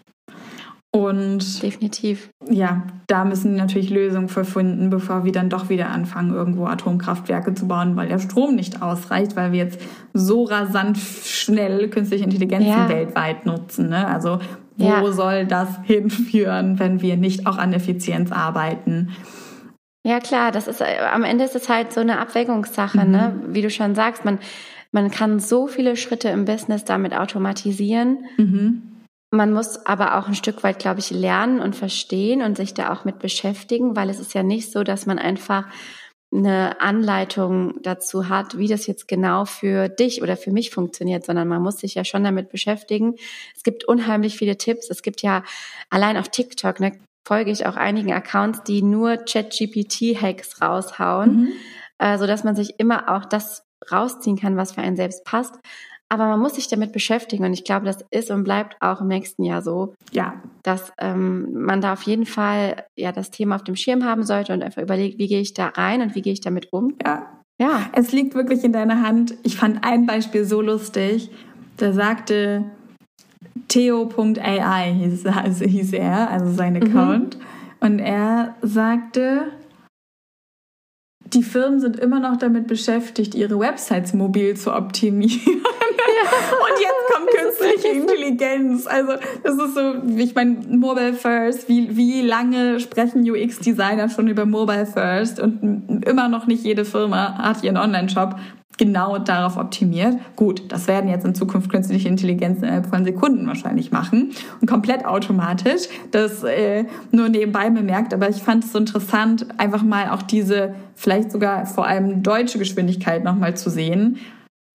Und definitiv. Ja, da müssen natürlich Lösungen verfunden, bevor wir dann doch wieder anfangen, irgendwo Atomkraftwerke zu bauen, weil der Strom nicht ausreicht, weil wir jetzt so rasant schnell künstliche Intelligenzen ja. weltweit nutzen. Ne? Also wo ja. soll das hinführen, wenn wir nicht auch an Effizienz arbeiten? Ja klar, das ist am Ende ist es halt so eine Abwägungssache, mhm. ne? Wie du schon sagst, man man kann so viele Schritte im Business damit automatisieren. Mhm. Man muss aber auch ein Stück weit, glaube ich, lernen und verstehen und sich da auch mit beschäftigen, weil es ist ja nicht so, dass man einfach eine Anleitung dazu hat, wie das jetzt genau für dich oder für mich funktioniert, sondern man muss sich ja schon damit beschäftigen. Es gibt unheimlich viele Tipps. Es gibt ja allein auf TikTok, ne, folge ich auch einigen Accounts, die nur Chat-GPT-Hacks raushauen, mhm. äh, so dass man sich immer auch das rausziehen kann, was für einen selbst passt. Aber man muss sich damit beschäftigen und ich glaube, das ist und bleibt auch im nächsten Jahr so. Ja. Dass ähm, man da auf jeden Fall ja das Thema auf dem Schirm haben sollte und einfach überlegt, wie gehe ich da rein und wie gehe ich damit um. Ja. Ja. Es liegt wirklich in deiner Hand. Ich fand ein Beispiel so lustig. Da sagte Theo.ai hieß, also hieß er, also sein mhm. Account. Mhm. Und er sagte, die Firmen sind immer noch damit beschäftigt, ihre Websites mobil zu optimieren. Und jetzt kommt künstliche Intelligenz. Also das ist so, ich meine, Mobile First, wie, wie lange sprechen UX-Designer schon über Mobile First? Und immer noch nicht jede Firma hat ihren Online-Shop genau darauf optimiert. Gut, das werden jetzt in Zukunft künstliche Intelligenz innerhalb von Sekunden wahrscheinlich machen und komplett automatisch. Das äh, nur nebenbei bemerkt, aber ich fand es so interessant, einfach mal auch diese vielleicht sogar vor allem deutsche Geschwindigkeit nochmal zu sehen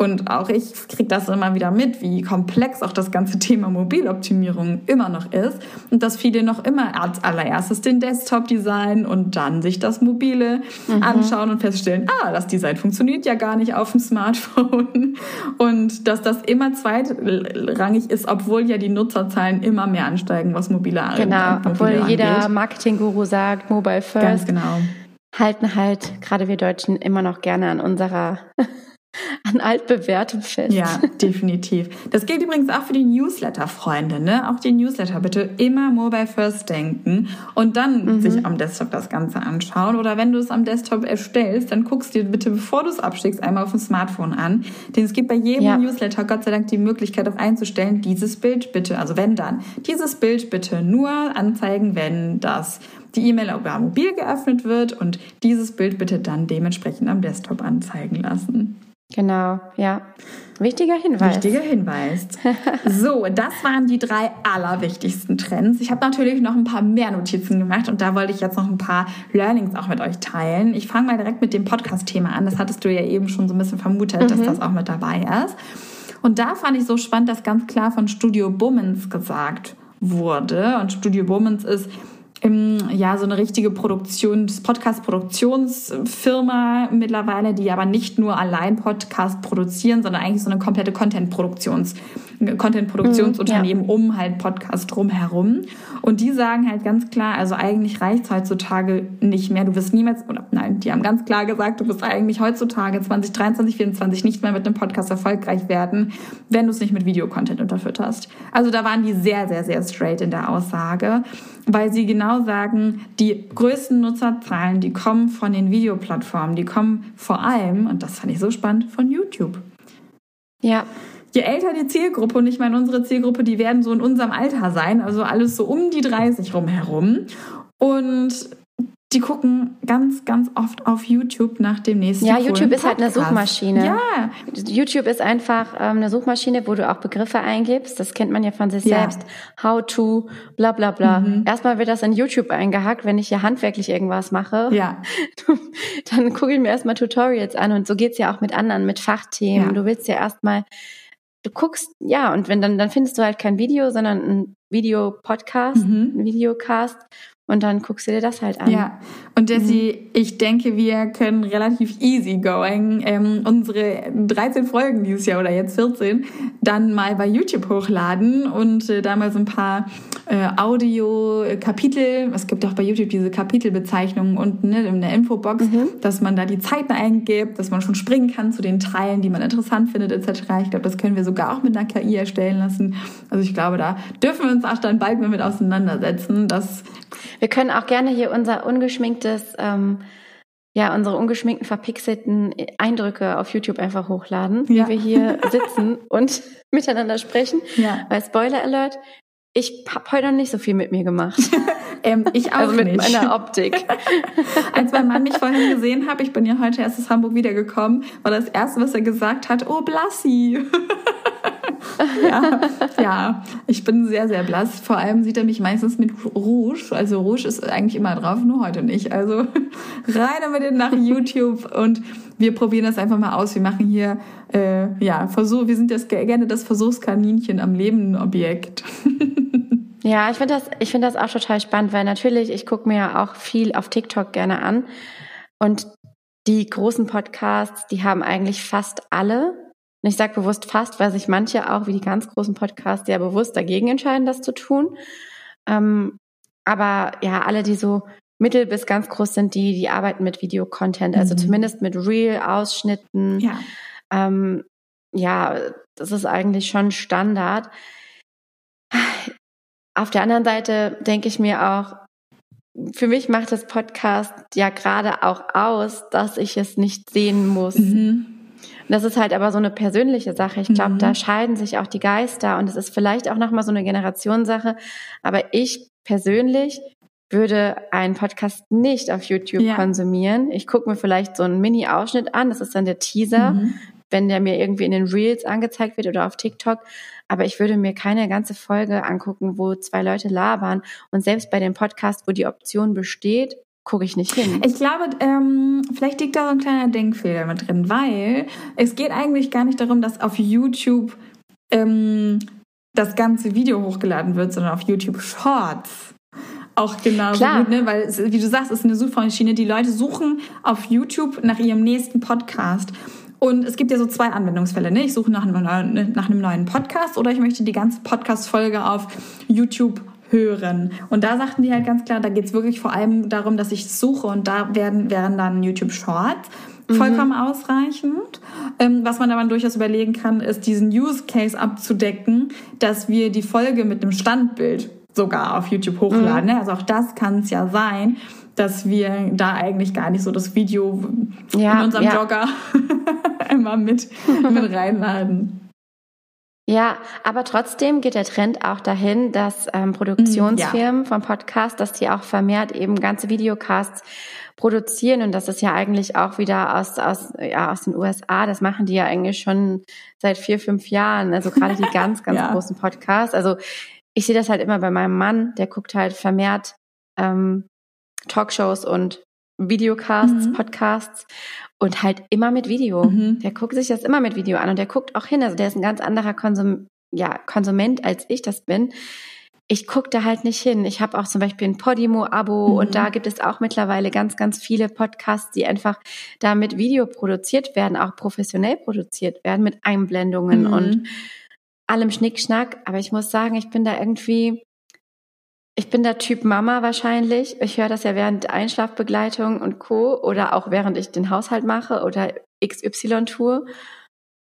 und auch ich kriege das immer wieder mit, wie komplex auch das ganze Thema Mobiloptimierung immer noch ist und dass viele noch immer als allererstes den Desktop designen und dann sich das Mobile mhm. anschauen und feststellen, ah, das Design funktioniert ja gar nicht auf dem Smartphone und dass das immer zweitrangig ist, obwohl ja die Nutzerzahlen immer mehr ansteigen, was mobile Genau, obwohl angeht. jeder Marketingguru sagt, Mobile First. Ganz genau. Halten halt gerade wir Deutschen immer noch gerne an unserer an altbewährtem fest. Ja, definitiv. Das gilt übrigens auch für die Newsletter-Freunde. Ne? Auch die Newsletter bitte immer Mobile First denken und dann mhm. sich am Desktop das Ganze anschauen. Oder wenn du es am Desktop erstellst, dann guckst dir bitte, bevor du es abschickst, einmal auf dem Smartphone an. Denn es gibt bei jedem ja. Newsletter Gott sei Dank die Möglichkeit auch einzustellen, dieses Bild bitte, also wenn dann, dieses Bild bitte nur anzeigen, wenn das die E-Mail über mobil geöffnet wird und dieses Bild bitte dann dementsprechend am Desktop anzeigen lassen. Genau, ja. Wichtiger Hinweis. Wichtiger Hinweis. So, das waren die drei allerwichtigsten Trends. Ich habe natürlich noch ein paar mehr Notizen gemacht und da wollte ich jetzt noch ein paar Learnings auch mit euch teilen. Ich fange mal direkt mit dem Podcast-Thema an. Das hattest du ja eben schon so ein bisschen vermutet, mhm. dass das auch mit dabei ist. Und da fand ich so spannend, dass ganz klar von Studio Bummens gesagt wurde. Und Studio Bummens ist ja, so eine richtige Produktions-, Podcast-Produktionsfirma mittlerweile, die aber nicht nur allein Podcast produzieren, sondern eigentlich so eine komplette Content-Produktions- Content-Produktionsunternehmen mhm, ja. um halt Podcast drumherum. Und die sagen halt ganz klar, also eigentlich reicht's heutzutage nicht mehr. Du wirst niemals, oder nein, die haben ganz klar gesagt, du wirst eigentlich heutzutage 2023, 2024 nicht mehr mit einem Podcast erfolgreich werden, wenn du es nicht mit Videocontent unterfütterst. Also da waren die sehr, sehr, sehr straight in der Aussage, weil sie genau sagen, die größten Nutzerzahlen, die kommen von den Videoplattformen, die kommen vor allem, und das fand ich so spannend, von YouTube. Ja, je älter die Zielgruppe, und ich meine, unsere Zielgruppe, die werden so in unserem Alter sein, also alles so um die 30 rum herum. Und die gucken ganz, ganz oft auf YouTube nach dem nächsten Ja, YouTube ist halt eine Suchmaschine. Ja. YouTube ist einfach ähm, eine Suchmaschine, wo du auch Begriffe eingibst. Das kennt man ja von sich ja. selbst. How to, bla bla bla. Mhm. Erstmal wird das in YouTube eingehackt, wenn ich hier handwerklich irgendwas mache. Ja. Dann gucke ich mir erstmal Tutorials an und so geht's ja auch mit anderen, mit Fachthemen. Ja. Du willst ja erstmal du guckst, ja, und wenn dann, dann findest du halt kein Video, sondern ein Video-Podcast, mhm. ein Videocast und dann guckst du dir das halt an. Ja, und Jessie, mhm. ich denke, wir können relativ easy going ähm, unsere 13 Folgen dieses Jahr oder jetzt 14 dann mal bei YouTube hochladen und äh, da mal so ein paar äh, Audio-Kapitel, es gibt auch bei YouTube diese Kapitelbezeichnungen unten ne, in der Infobox, mhm. dass man da die Zeiten eingibt, dass man schon springen kann zu den Teilen, die man interessant findet etc. Ich glaube, das können wir sogar auch mit einer KI erstellen lassen. Also ich glaube, da dürfen wir uns auch dann bald mal mit auseinandersetzen. Das wir können auch gerne hier unser ungeschminktes, ähm, ja, unsere ungeschminkten, verpixelten Eindrücke auf YouTube einfach hochladen, ja. wie wir hier sitzen und miteinander sprechen. Ja. Weil Spoiler Alert, ich habe heute noch nicht so viel mit mir gemacht. ähm, ich auch also mit nicht. meiner Optik. Als mein Mann mich vorhin gesehen hat, ich bin ja heute erst aus Hamburg wiedergekommen, war das erste, was er gesagt hat, oh Blassi. Ja, ja, ich bin sehr, sehr blass. Vor allem sieht er mich meistens mit Rouge. Also Rouge ist eigentlich immer drauf, nur heute nicht. Also rein mit den nach YouTube und wir probieren das einfach mal aus. Wir machen hier, äh, ja, Versuch, wir sind das gerne das Versuchskaninchen am lebenden Objekt. ja, ich finde das, ich finde das auch total spannend, weil natürlich, ich gucke mir ja auch viel auf TikTok gerne an und die großen Podcasts, die haben eigentlich fast alle und ich sage bewusst fast, weil sich manche auch wie die ganz großen Podcasts ja bewusst dagegen entscheiden, das zu tun. Ähm, aber ja, alle, die so mittel bis ganz groß sind, die, die arbeiten mit Videocontent, also mhm. zumindest mit Real-Ausschnitten. Ja. Ähm, ja, das ist eigentlich schon Standard. Auf der anderen Seite denke ich mir auch, für mich macht das Podcast ja gerade auch aus, dass ich es nicht sehen muss. Mhm. Das ist halt aber so eine persönliche Sache. Ich glaube, mhm. da scheiden sich auch die Geister und es ist vielleicht auch nochmal so eine Generationssache. Aber ich persönlich würde einen Podcast nicht auf YouTube ja. konsumieren. Ich gucke mir vielleicht so einen Mini-Ausschnitt an. Das ist dann der Teaser, mhm. wenn der mir irgendwie in den Reels angezeigt wird oder auf TikTok. Aber ich würde mir keine ganze Folge angucken, wo zwei Leute labern. Und selbst bei dem Podcast, wo die Option besteht, gucke ich nicht hin. Ich glaube, ähm, vielleicht liegt da so ein kleiner Denkfehler mit drin, weil es geht eigentlich gar nicht darum, dass auf YouTube ähm, das ganze Video hochgeladen wird, sondern auf YouTube Shorts. Auch genauso Klar. gut, ne? weil, es, wie du sagst, es ist eine Suchmaschine. Die Leute suchen auf YouTube nach ihrem nächsten Podcast. Und es gibt ja so zwei Anwendungsfälle. Ne? Ich suche nach einem, neuen, nach einem neuen Podcast oder ich möchte die ganze Podcast-Folge auf YouTube hören. Und da sagten die halt ganz klar, da geht es wirklich vor allem darum, dass ich suche und da werden, wären dann YouTube Shorts mhm. vollkommen mhm. ausreichend. Ähm, was man aber durchaus überlegen kann, ist diesen Use Case abzudecken, dass wir die Folge mit einem Standbild sogar auf YouTube hochladen. Mhm. Also auch das kann es ja sein, dass wir da eigentlich gar nicht so das Video ja, in unserem ja. Jogger immer mit, mit reinladen. Ja, aber trotzdem geht der Trend auch dahin, dass ähm, Produktionsfirmen mm, ja. vom Podcast, dass die auch vermehrt eben ganze Videocasts produzieren und das ist ja eigentlich auch wieder aus, aus, ja, aus den USA. Das machen die ja eigentlich schon seit vier, fünf Jahren. Also gerade die ganz, ganz ja. großen Podcasts. Also ich sehe das halt immer bei meinem Mann, der guckt halt vermehrt ähm, Talkshows und Videocasts, mhm. Podcasts. Und halt immer mit Video. Mhm. Der guckt sich das immer mit Video an und der guckt auch hin. Also der ist ein ganz anderer Konsum ja, Konsument, als ich das bin. Ich gucke da halt nicht hin. Ich habe auch zum Beispiel ein Podimo-Abo mhm. und da gibt es auch mittlerweile ganz, ganz viele Podcasts, die einfach da mit Video produziert werden, auch professionell produziert werden, mit Einblendungen mhm. und allem Schnickschnack. Aber ich muss sagen, ich bin da irgendwie, ich bin der Typ Mama wahrscheinlich. Ich höre das ja während Einschlafbegleitung und Co. oder auch während ich den Haushalt mache oder XY tue.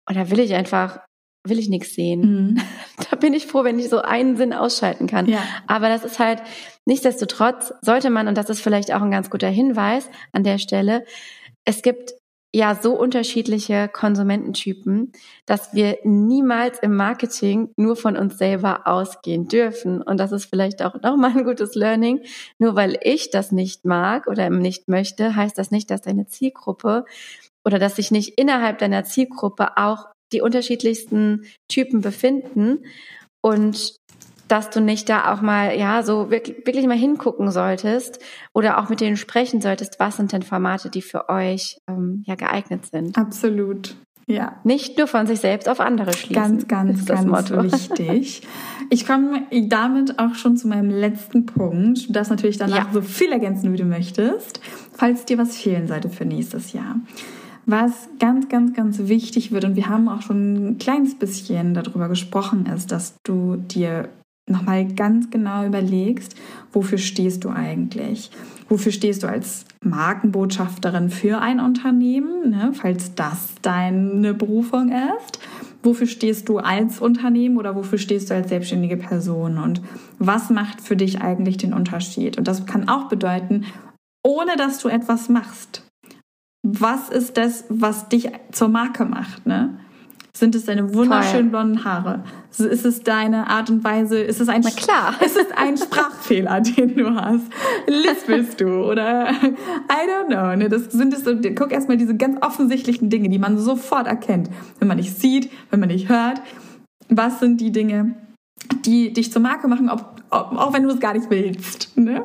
Und da will ich einfach will ich nichts sehen. Mhm. Da bin ich froh, wenn ich so einen Sinn ausschalten kann. Ja. Aber das ist halt, nichtsdestotrotz sollte man, und das ist vielleicht auch ein ganz guter Hinweis an der Stelle, es gibt ja so unterschiedliche Konsumententypen, dass wir niemals im Marketing nur von uns selber ausgehen dürfen. Und das ist vielleicht auch nochmal ein gutes Learning. Nur weil ich das nicht mag oder nicht möchte, heißt das nicht, dass deine Zielgruppe oder dass sich nicht innerhalb deiner Zielgruppe auch die unterschiedlichsten Typen befinden und dass du nicht da auch mal, ja, so wirklich, wirklich mal hingucken solltest oder auch mit denen sprechen solltest, was sind denn Formate, die für euch ähm, ja geeignet sind. Absolut. Ja. Nicht nur von sich selbst auf andere schließen. Ganz, ganz, ganz Motto. wichtig. Ich komme damit auch schon zu meinem letzten Punkt. Du darfst natürlich danach ja. so viel ergänzen, wie du möchtest, falls dir was fehlen sollte für nächstes Jahr. Was ganz, ganz, ganz wichtig wird, und wir haben auch schon ein kleines bisschen darüber gesprochen, ist, dass du dir nochmal ganz genau überlegst, wofür stehst du eigentlich? Wofür stehst du als Markenbotschafterin für ein Unternehmen, ne, falls das deine Berufung ist? Wofür stehst du als Unternehmen oder wofür stehst du als selbstständige Person? Und was macht für dich eigentlich den Unterschied? Und das kann auch bedeuten, ohne dass du etwas machst was ist das, was dich zur Marke macht, ne? Sind es deine wunderschönen blonden Haare? Ist es deine Art und Weise? Ist es ein, Na klar. Ist es ein Sprachfehler, den du hast? Lispelst du? Oder, I don't know, ne? Das sind es so, guck erstmal diese ganz offensichtlichen Dinge, die man sofort erkennt. Wenn man dich sieht, wenn man dich hört. Was sind die Dinge, die dich zur Marke machen, ob, ob, auch wenn du es gar nicht willst. Ne?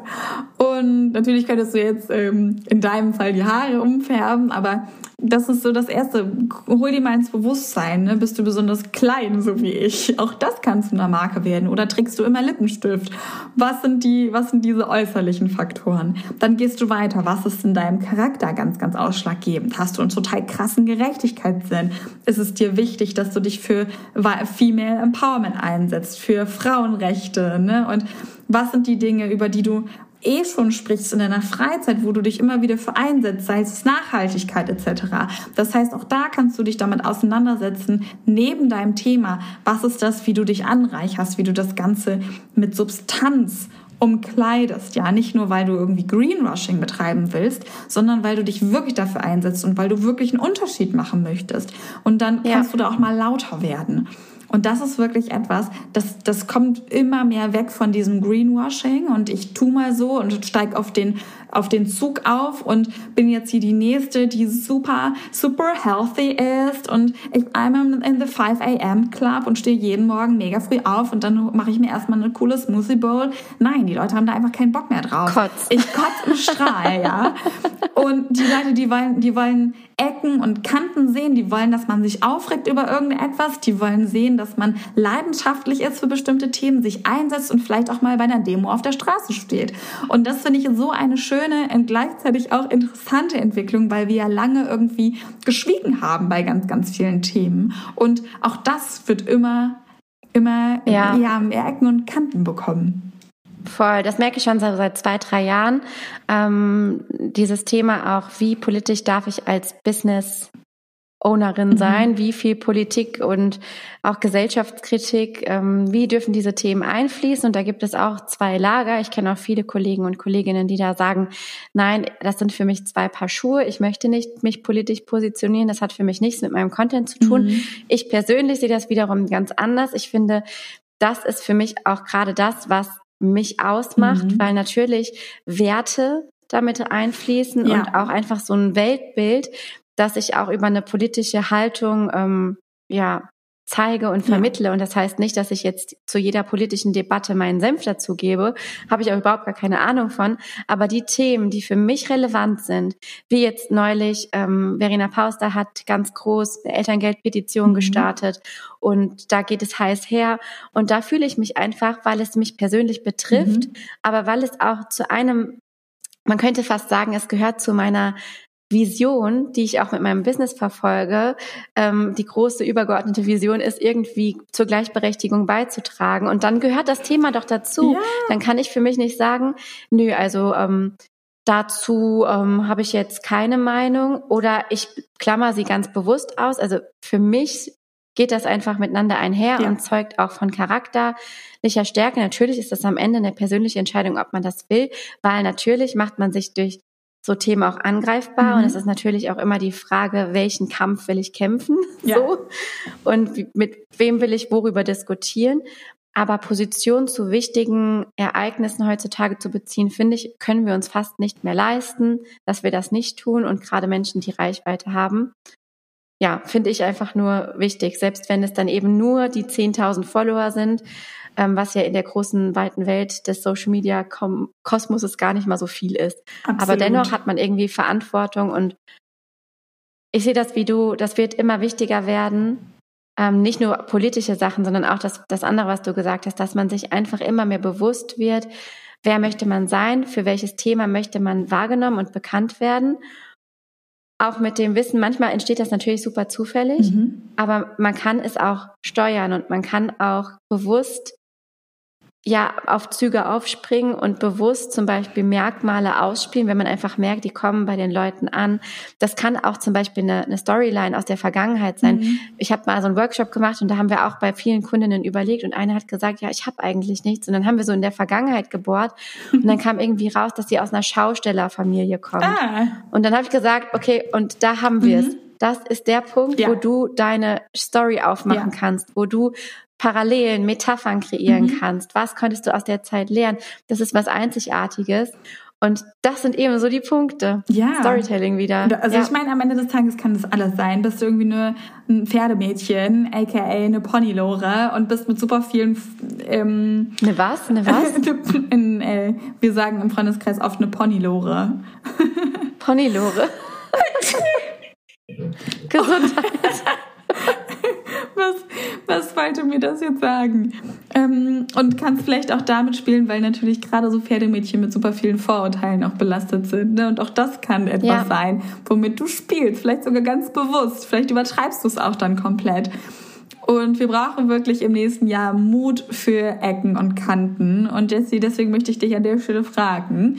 Und natürlich könntest du jetzt ähm, in deinem Fall die Haare umfärben, aber das ist so das Erste. Hol dir mal ins Bewusstsein. Ne? Bist du besonders klein, so wie ich? Auch das kann zu einer Marke werden. Oder trägst du immer Lippenstift? Was sind die, was sind diese äußerlichen Faktoren? Dann gehst du weiter. Was ist in deinem Charakter ganz, ganz ausschlaggebend? Hast du einen total krassen Gerechtigkeitssinn? Ist es dir wichtig, dass du dich für Female Empowerment einsetzt, für Frauenrechte? Ne? Und was sind die Dinge, über die du eh schon sprichst in deiner Freizeit, wo du dich immer wieder für einsetzt, sei es Nachhaltigkeit etc. Das heißt, auch da kannst du dich damit auseinandersetzen, neben deinem Thema, was ist das, wie du dich anreicherst, wie du das Ganze mit Substanz umkleidest. Ja, nicht nur, weil du irgendwie Greenwashing betreiben willst, sondern weil du dich wirklich dafür einsetzt und weil du wirklich einen Unterschied machen möchtest. Und dann kannst ja. du da auch mal lauter werden. Und das ist wirklich etwas, das, das kommt immer mehr weg von diesem Greenwashing und ich tu mal so und steig auf den, auf den Zug auf und bin jetzt hier die Nächste, die super, super healthy ist und ich I'm in the 5 a.m. Club und stehe jeden Morgen mega früh auf und dann mache ich mir erstmal eine coole Smoothie Bowl. Nein, die Leute haben da einfach keinen Bock mehr drauf. Kotz. Ich kotze im Strahl, ja. Und die Leute, die wollen, die wollen Ecken und Kanten sehen, die wollen, dass man sich aufregt über irgendetwas, die wollen sehen, dass man leidenschaftlich ist für bestimmte Themen, sich einsetzt und vielleicht auch mal bei einer Demo auf der Straße steht. Und das finde ich so eine schöne und gleichzeitig auch interessante Entwicklung, weil wir ja lange irgendwie geschwiegen haben bei ganz, ganz vielen Themen. Und auch das wird immer, immer ja. Mehr Ecken und Kanten bekommen. Voll, das merke ich schon seit zwei, drei Jahren. Ähm, dieses Thema auch, wie politisch darf ich als Business Ownerin mhm. sein, wie viel Politik und auch Gesellschaftskritik, ähm, wie dürfen diese Themen einfließen? Und da gibt es auch zwei Lager. Ich kenne auch viele Kollegen und Kolleginnen, die da sagen, nein, das sind für mich zwei Paar Schuhe. Ich möchte nicht mich politisch positionieren. Das hat für mich nichts mit meinem Content zu tun. Mhm. Ich persönlich sehe das wiederum ganz anders. Ich finde, das ist für mich auch gerade das, was mich ausmacht, mhm. weil natürlich Werte damit einfließen ja. und auch einfach so ein Weltbild, dass ich auch über eine politische Haltung ähm, ja zeige und vermittle. Ja. Und das heißt nicht, dass ich jetzt zu jeder politischen Debatte meinen Senf dazu gebe. Habe ich auch überhaupt gar keine Ahnung von. Aber die Themen, die für mich relevant sind, wie jetzt neulich, ähm, Verena Pauster hat ganz groß eine Elterngeldpetition mhm. gestartet und da geht es heiß her. Und da fühle ich mich einfach, weil es mich persönlich betrifft, mhm. aber weil es auch zu einem man könnte fast sagen, es gehört zu meiner Vision, die ich auch mit meinem Business verfolge, ähm, die große übergeordnete Vision ist, irgendwie zur Gleichberechtigung beizutragen. Und dann gehört das Thema doch dazu. Ja. Dann kann ich für mich nicht sagen, nö, also ähm, dazu ähm, habe ich jetzt keine Meinung oder ich klammer sie ganz bewusst aus. Also für mich geht das einfach miteinander einher ja. und zeugt auch von charakterlicher Stärke. Natürlich ist das am Ende eine persönliche Entscheidung, ob man das will, weil natürlich macht man sich durch so Themen auch angreifbar. Mhm. Und es ist natürlich auch immer die Frage, welchen Kampf will ich kämpfen? Ja. So. Und mit wem will ich worüber diskutieren? Aber Position zu wichtigen Ereignissen heutzutage zu beziehen, finde ich, können wir uns fast nicht mehr leisten, dass wir das nicht tun. Und gerade Menschen, die Reichweite haben, ja, finde ich einfach nur wichtig. Selbst wenn es dann eben nur die 10.000 Follower sind, ähm, was ja in der großen, weiten Welt des Social Media Kosmoses gar nicht mal so viel ist. Absolut. Aber dennoch hat man irgendwie Verantwortung und ich sehe das wie du, das wird immer wichtiger werden. Ähm, nicht nur politische Sachen, sondern auch das, das andere, was du gesagt hast, dass man sich einfach immer mehr bewusst wird, wer möchte man sein, für welches Thema möchte man wahrgenommen und bekannt werden auch mit dem Wissen, manchmal entsteht das natürlich super zufällig, mhm. aber man kann es auch steuern und man kann auch bewusst ja auf Züge aufspringen und bewusst zum Beispiel Merkmale ausspielen, wenn man einfach merkt, die kommen bei den Leuten an. Das kann auch zum Beispiel eine, eine Storyline aus der Vergangenheit sein. Mhm. Ich habe mal so einen Workshop gemacht und da haben wir auch bei vielen Kundinnen überlegt und eine hat gesagt, ja, ich habe eigentlich nichts. Und dann haben wir so in der Vergangenheit gebohrt und dann kam irgendwie raus, dass sie aus einer Schaustellerfamilie kommt. Ah. Und dann habe ich gesagt, okay, und da haben wir es. Mhm. Das ist der Punkt, ja. wo du deine Story aufmachen ja. kannst, wo du Parallelen, Metaphern kreieren mhm. kannst. Was konntest du aus der Zeit lernen? Das ist was Einzigartiges. Und das sind eben so die Punkte. Ja. Storytelling wieder. Also ja. ich meine, am Ende des Tages kann das alles sein. Bist du irgendwie nur ein Pferdemädchen, aka eine Ponylore und bist mit super vielen ähm, Eine was? Eine was? in, äh, wir sagen im Freundeskreis oft eine Ponylore. Ponylore. Gesundheit. was, wollte mir das jetzt sagen? Ähm, und kannst vielleicht auch damit spielen, weil natürlich gerade so Pferdemädchen mit super vielen Vorurteilen auch belastet sind. Ne? Und auch das kann etwas ja. sein, womit du spielst. Vielleicht sogar ganz bewusst. Vielleicht übertreibst du es auch dann komplett. Und wir brauchen wirklich im nächsten Jahr Mut für Ecken und Kanten. Und Jessie, deswegen möchte ich dich an der Stelle fragen.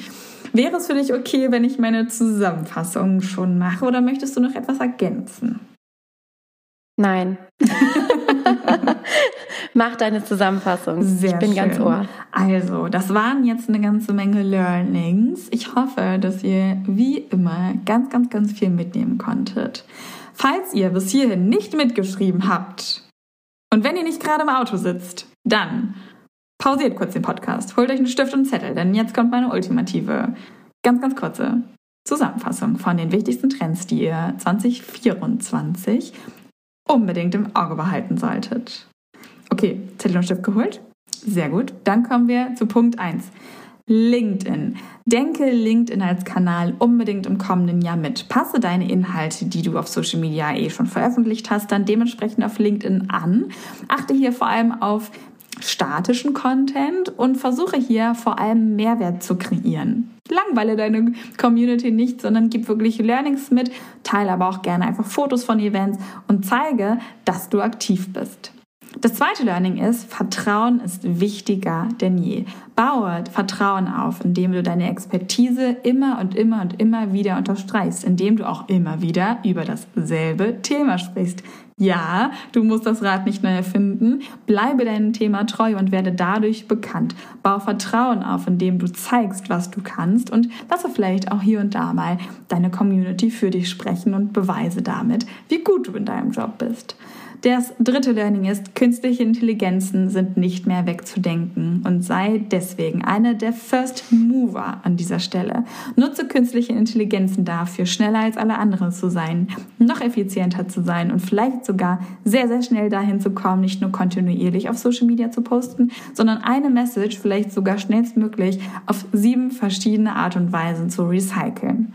Wäre es für dich okay, wenn ich meine Zusammenfassung schon mache oder möchtest du noch etwas ergänzen? Nein. Mach deine Zusammenfassung. Sehr ich bin schön. ganz ohr. Also, das waren jetzt eine ganze Menge Learnings. Ich hoffe, dass ihr wie immer ganz, ganz, ganz viel mitnehmen konntet. Falls ihr bis hierhin nicht mitgeschrieben habt und wenn ihr nicht gerade im Auto sitzt, dann pausiert kurz den Podcast, holt euch einen Stift und einen Zettel, denn jetzt kommt meine ultimative, ganz, ganz kurze Zusammenfassung von den wichtigsten Trends, die ihr 2024 unbedingt im Auge behalten solltet. Okay, Zettel und Stift geholt? Sehr gut. Dann kommen wir zu Punkt 1. LinkedIn. Denke LinkedIn als Kanal unbedingt im kommenden Jahr mit. Passe deine Inhalte, die du auf Social Media eh schon veröffentlicht hast, dann dementsprechend auf LinkedIn an. Achte hier vor allem auf statischen Content und versuche hier vor allem Mehrwert zu kreieren. Langweile deine Community nicht, sondern gib wirklich Learnings mit, teile aber auch gerne einfach Fotos von Events und zeige, dass du aktiv bist. Das zweite Learning ist, Vertrauen ist wichtiger denn je. Baue Vertrauen auf, indem du deine Expertise immer und immer und immer wieder unterstreichst, indem du auch immer wieder über dasselbe Thema sprichst. Ja, du musst das Rad nicht neu erfinden. Bleibe deinem Thema treu und werde dadurch bekannt. Bau Vertrauen auf, indem du zeigst, was du kannst und lasse vielleicht auch hier und da mal deine Community für dich sprechen und beweise damit, wie gut du in deinem Job bist. Das dritte Learning ist, künstliche Intelligenzen sind nicht mehr wegzudenken und sei deswegen eine der First Mover an dieser Stelle. Nutze künstliche Intelligenzen dafür, schneller als alle anderen zu sein, noch effizienter zu sein und vielleicht sogar sehr, sehr schnell dahin zu kommen, nicht nur kontinuierlich auf Social Media zu posten, sondern eine Message vielleicht sogar schnellstmöglich auf sieben verschiedene Art und Weisen zu recyceln.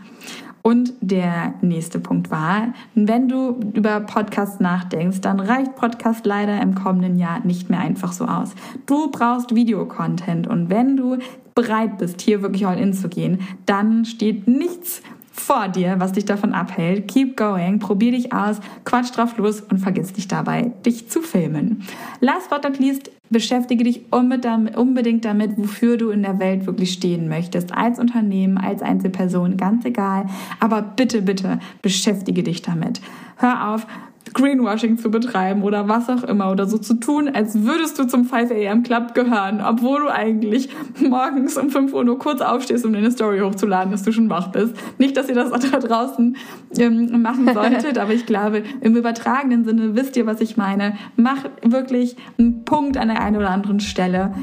Und der nächste Punkt war, wenn du über Podcasts nachdenkst, dann reicht Podcast leider im kommenden Jahr nicht mehr einfach so aus. Du brauchst Videocontent und wenn du bereit bist, hier wirklich all in zu gehen, dann steht nichts vor dir, was dich davon abhält. Keep going, probier dich aus, quatsch drauf los und vergiss dich dabei, dich zu filmen. Last but not least, beschäftige dich unbedingt damit, wofür du in der Welt wirklich stehen möchtest. Als Unternehmen, als Einzelperson, ganz egal. Aber bitte, bitte beschäftige dich damit. Hör auf, Greenwashing zu betreiben oder was auch immer oder so zu tun, als würdest du zum 5 a.m. Club gehören, obwohl du eigentlich morgens um 5 Uhr nur kurz aufstehst, um deine Story hochzuladen, dass du schon wach bist. Nicht, dass ihr das da draußen ähm, machen solltet, aber ich glaube, im übertragenen Sinne wisst ihr, was ich meine. Mach wirklich einen Punkt an der einen oder anderen Stelle.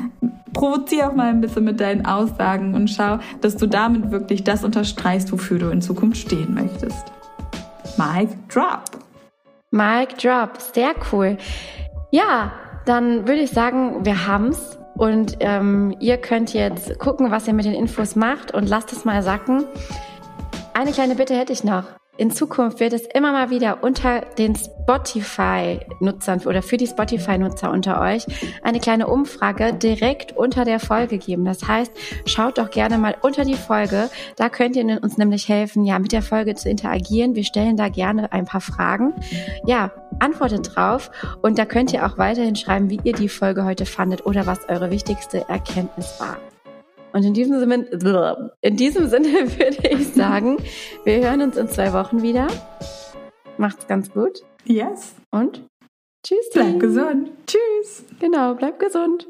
Provoziere auch mal ein bisschen mit deinen Aussagen und schau, dass du damit wirklich das unterstreichst, wofür du in Zukunft stehen möchtest. Mike, drop! Mic drop, sehr cool. Ja, dann würde ich sagen, wir haben's. Und ähm, ihr könnt jetzt gucken, was ihr mit den Infos macht und lasst es mal sacken. Eine kleine Bitte hätte ich noch in Zukunft wird es immer mal wieder unter den Spotify-Nutzern oder für die Spotify-Nutzer unter euch eine kleine Umfrage direkt unter der Folge geben. Das heißt, schaut doch gerne mal unter die Folge. Da könnt ihr uns nämlich helfen, ja, mit der Folge zu interagieren. Wir stellen da gerne ein paar Fragen. Ja, antwortet drauf und da könnt ihr auch weiterhin schreiben, wie ihr die Folge heute fandet oder was eure wichtigste Erkenntnis war. Und in diesem Sinne, in diesem Sinne würde ich sagen, wir hören uns in zwei Wochen wieder. Macht's ganz gut. Yes. Und tschüss. Bleib gesund. Tschüss. Genau, bleib gesund.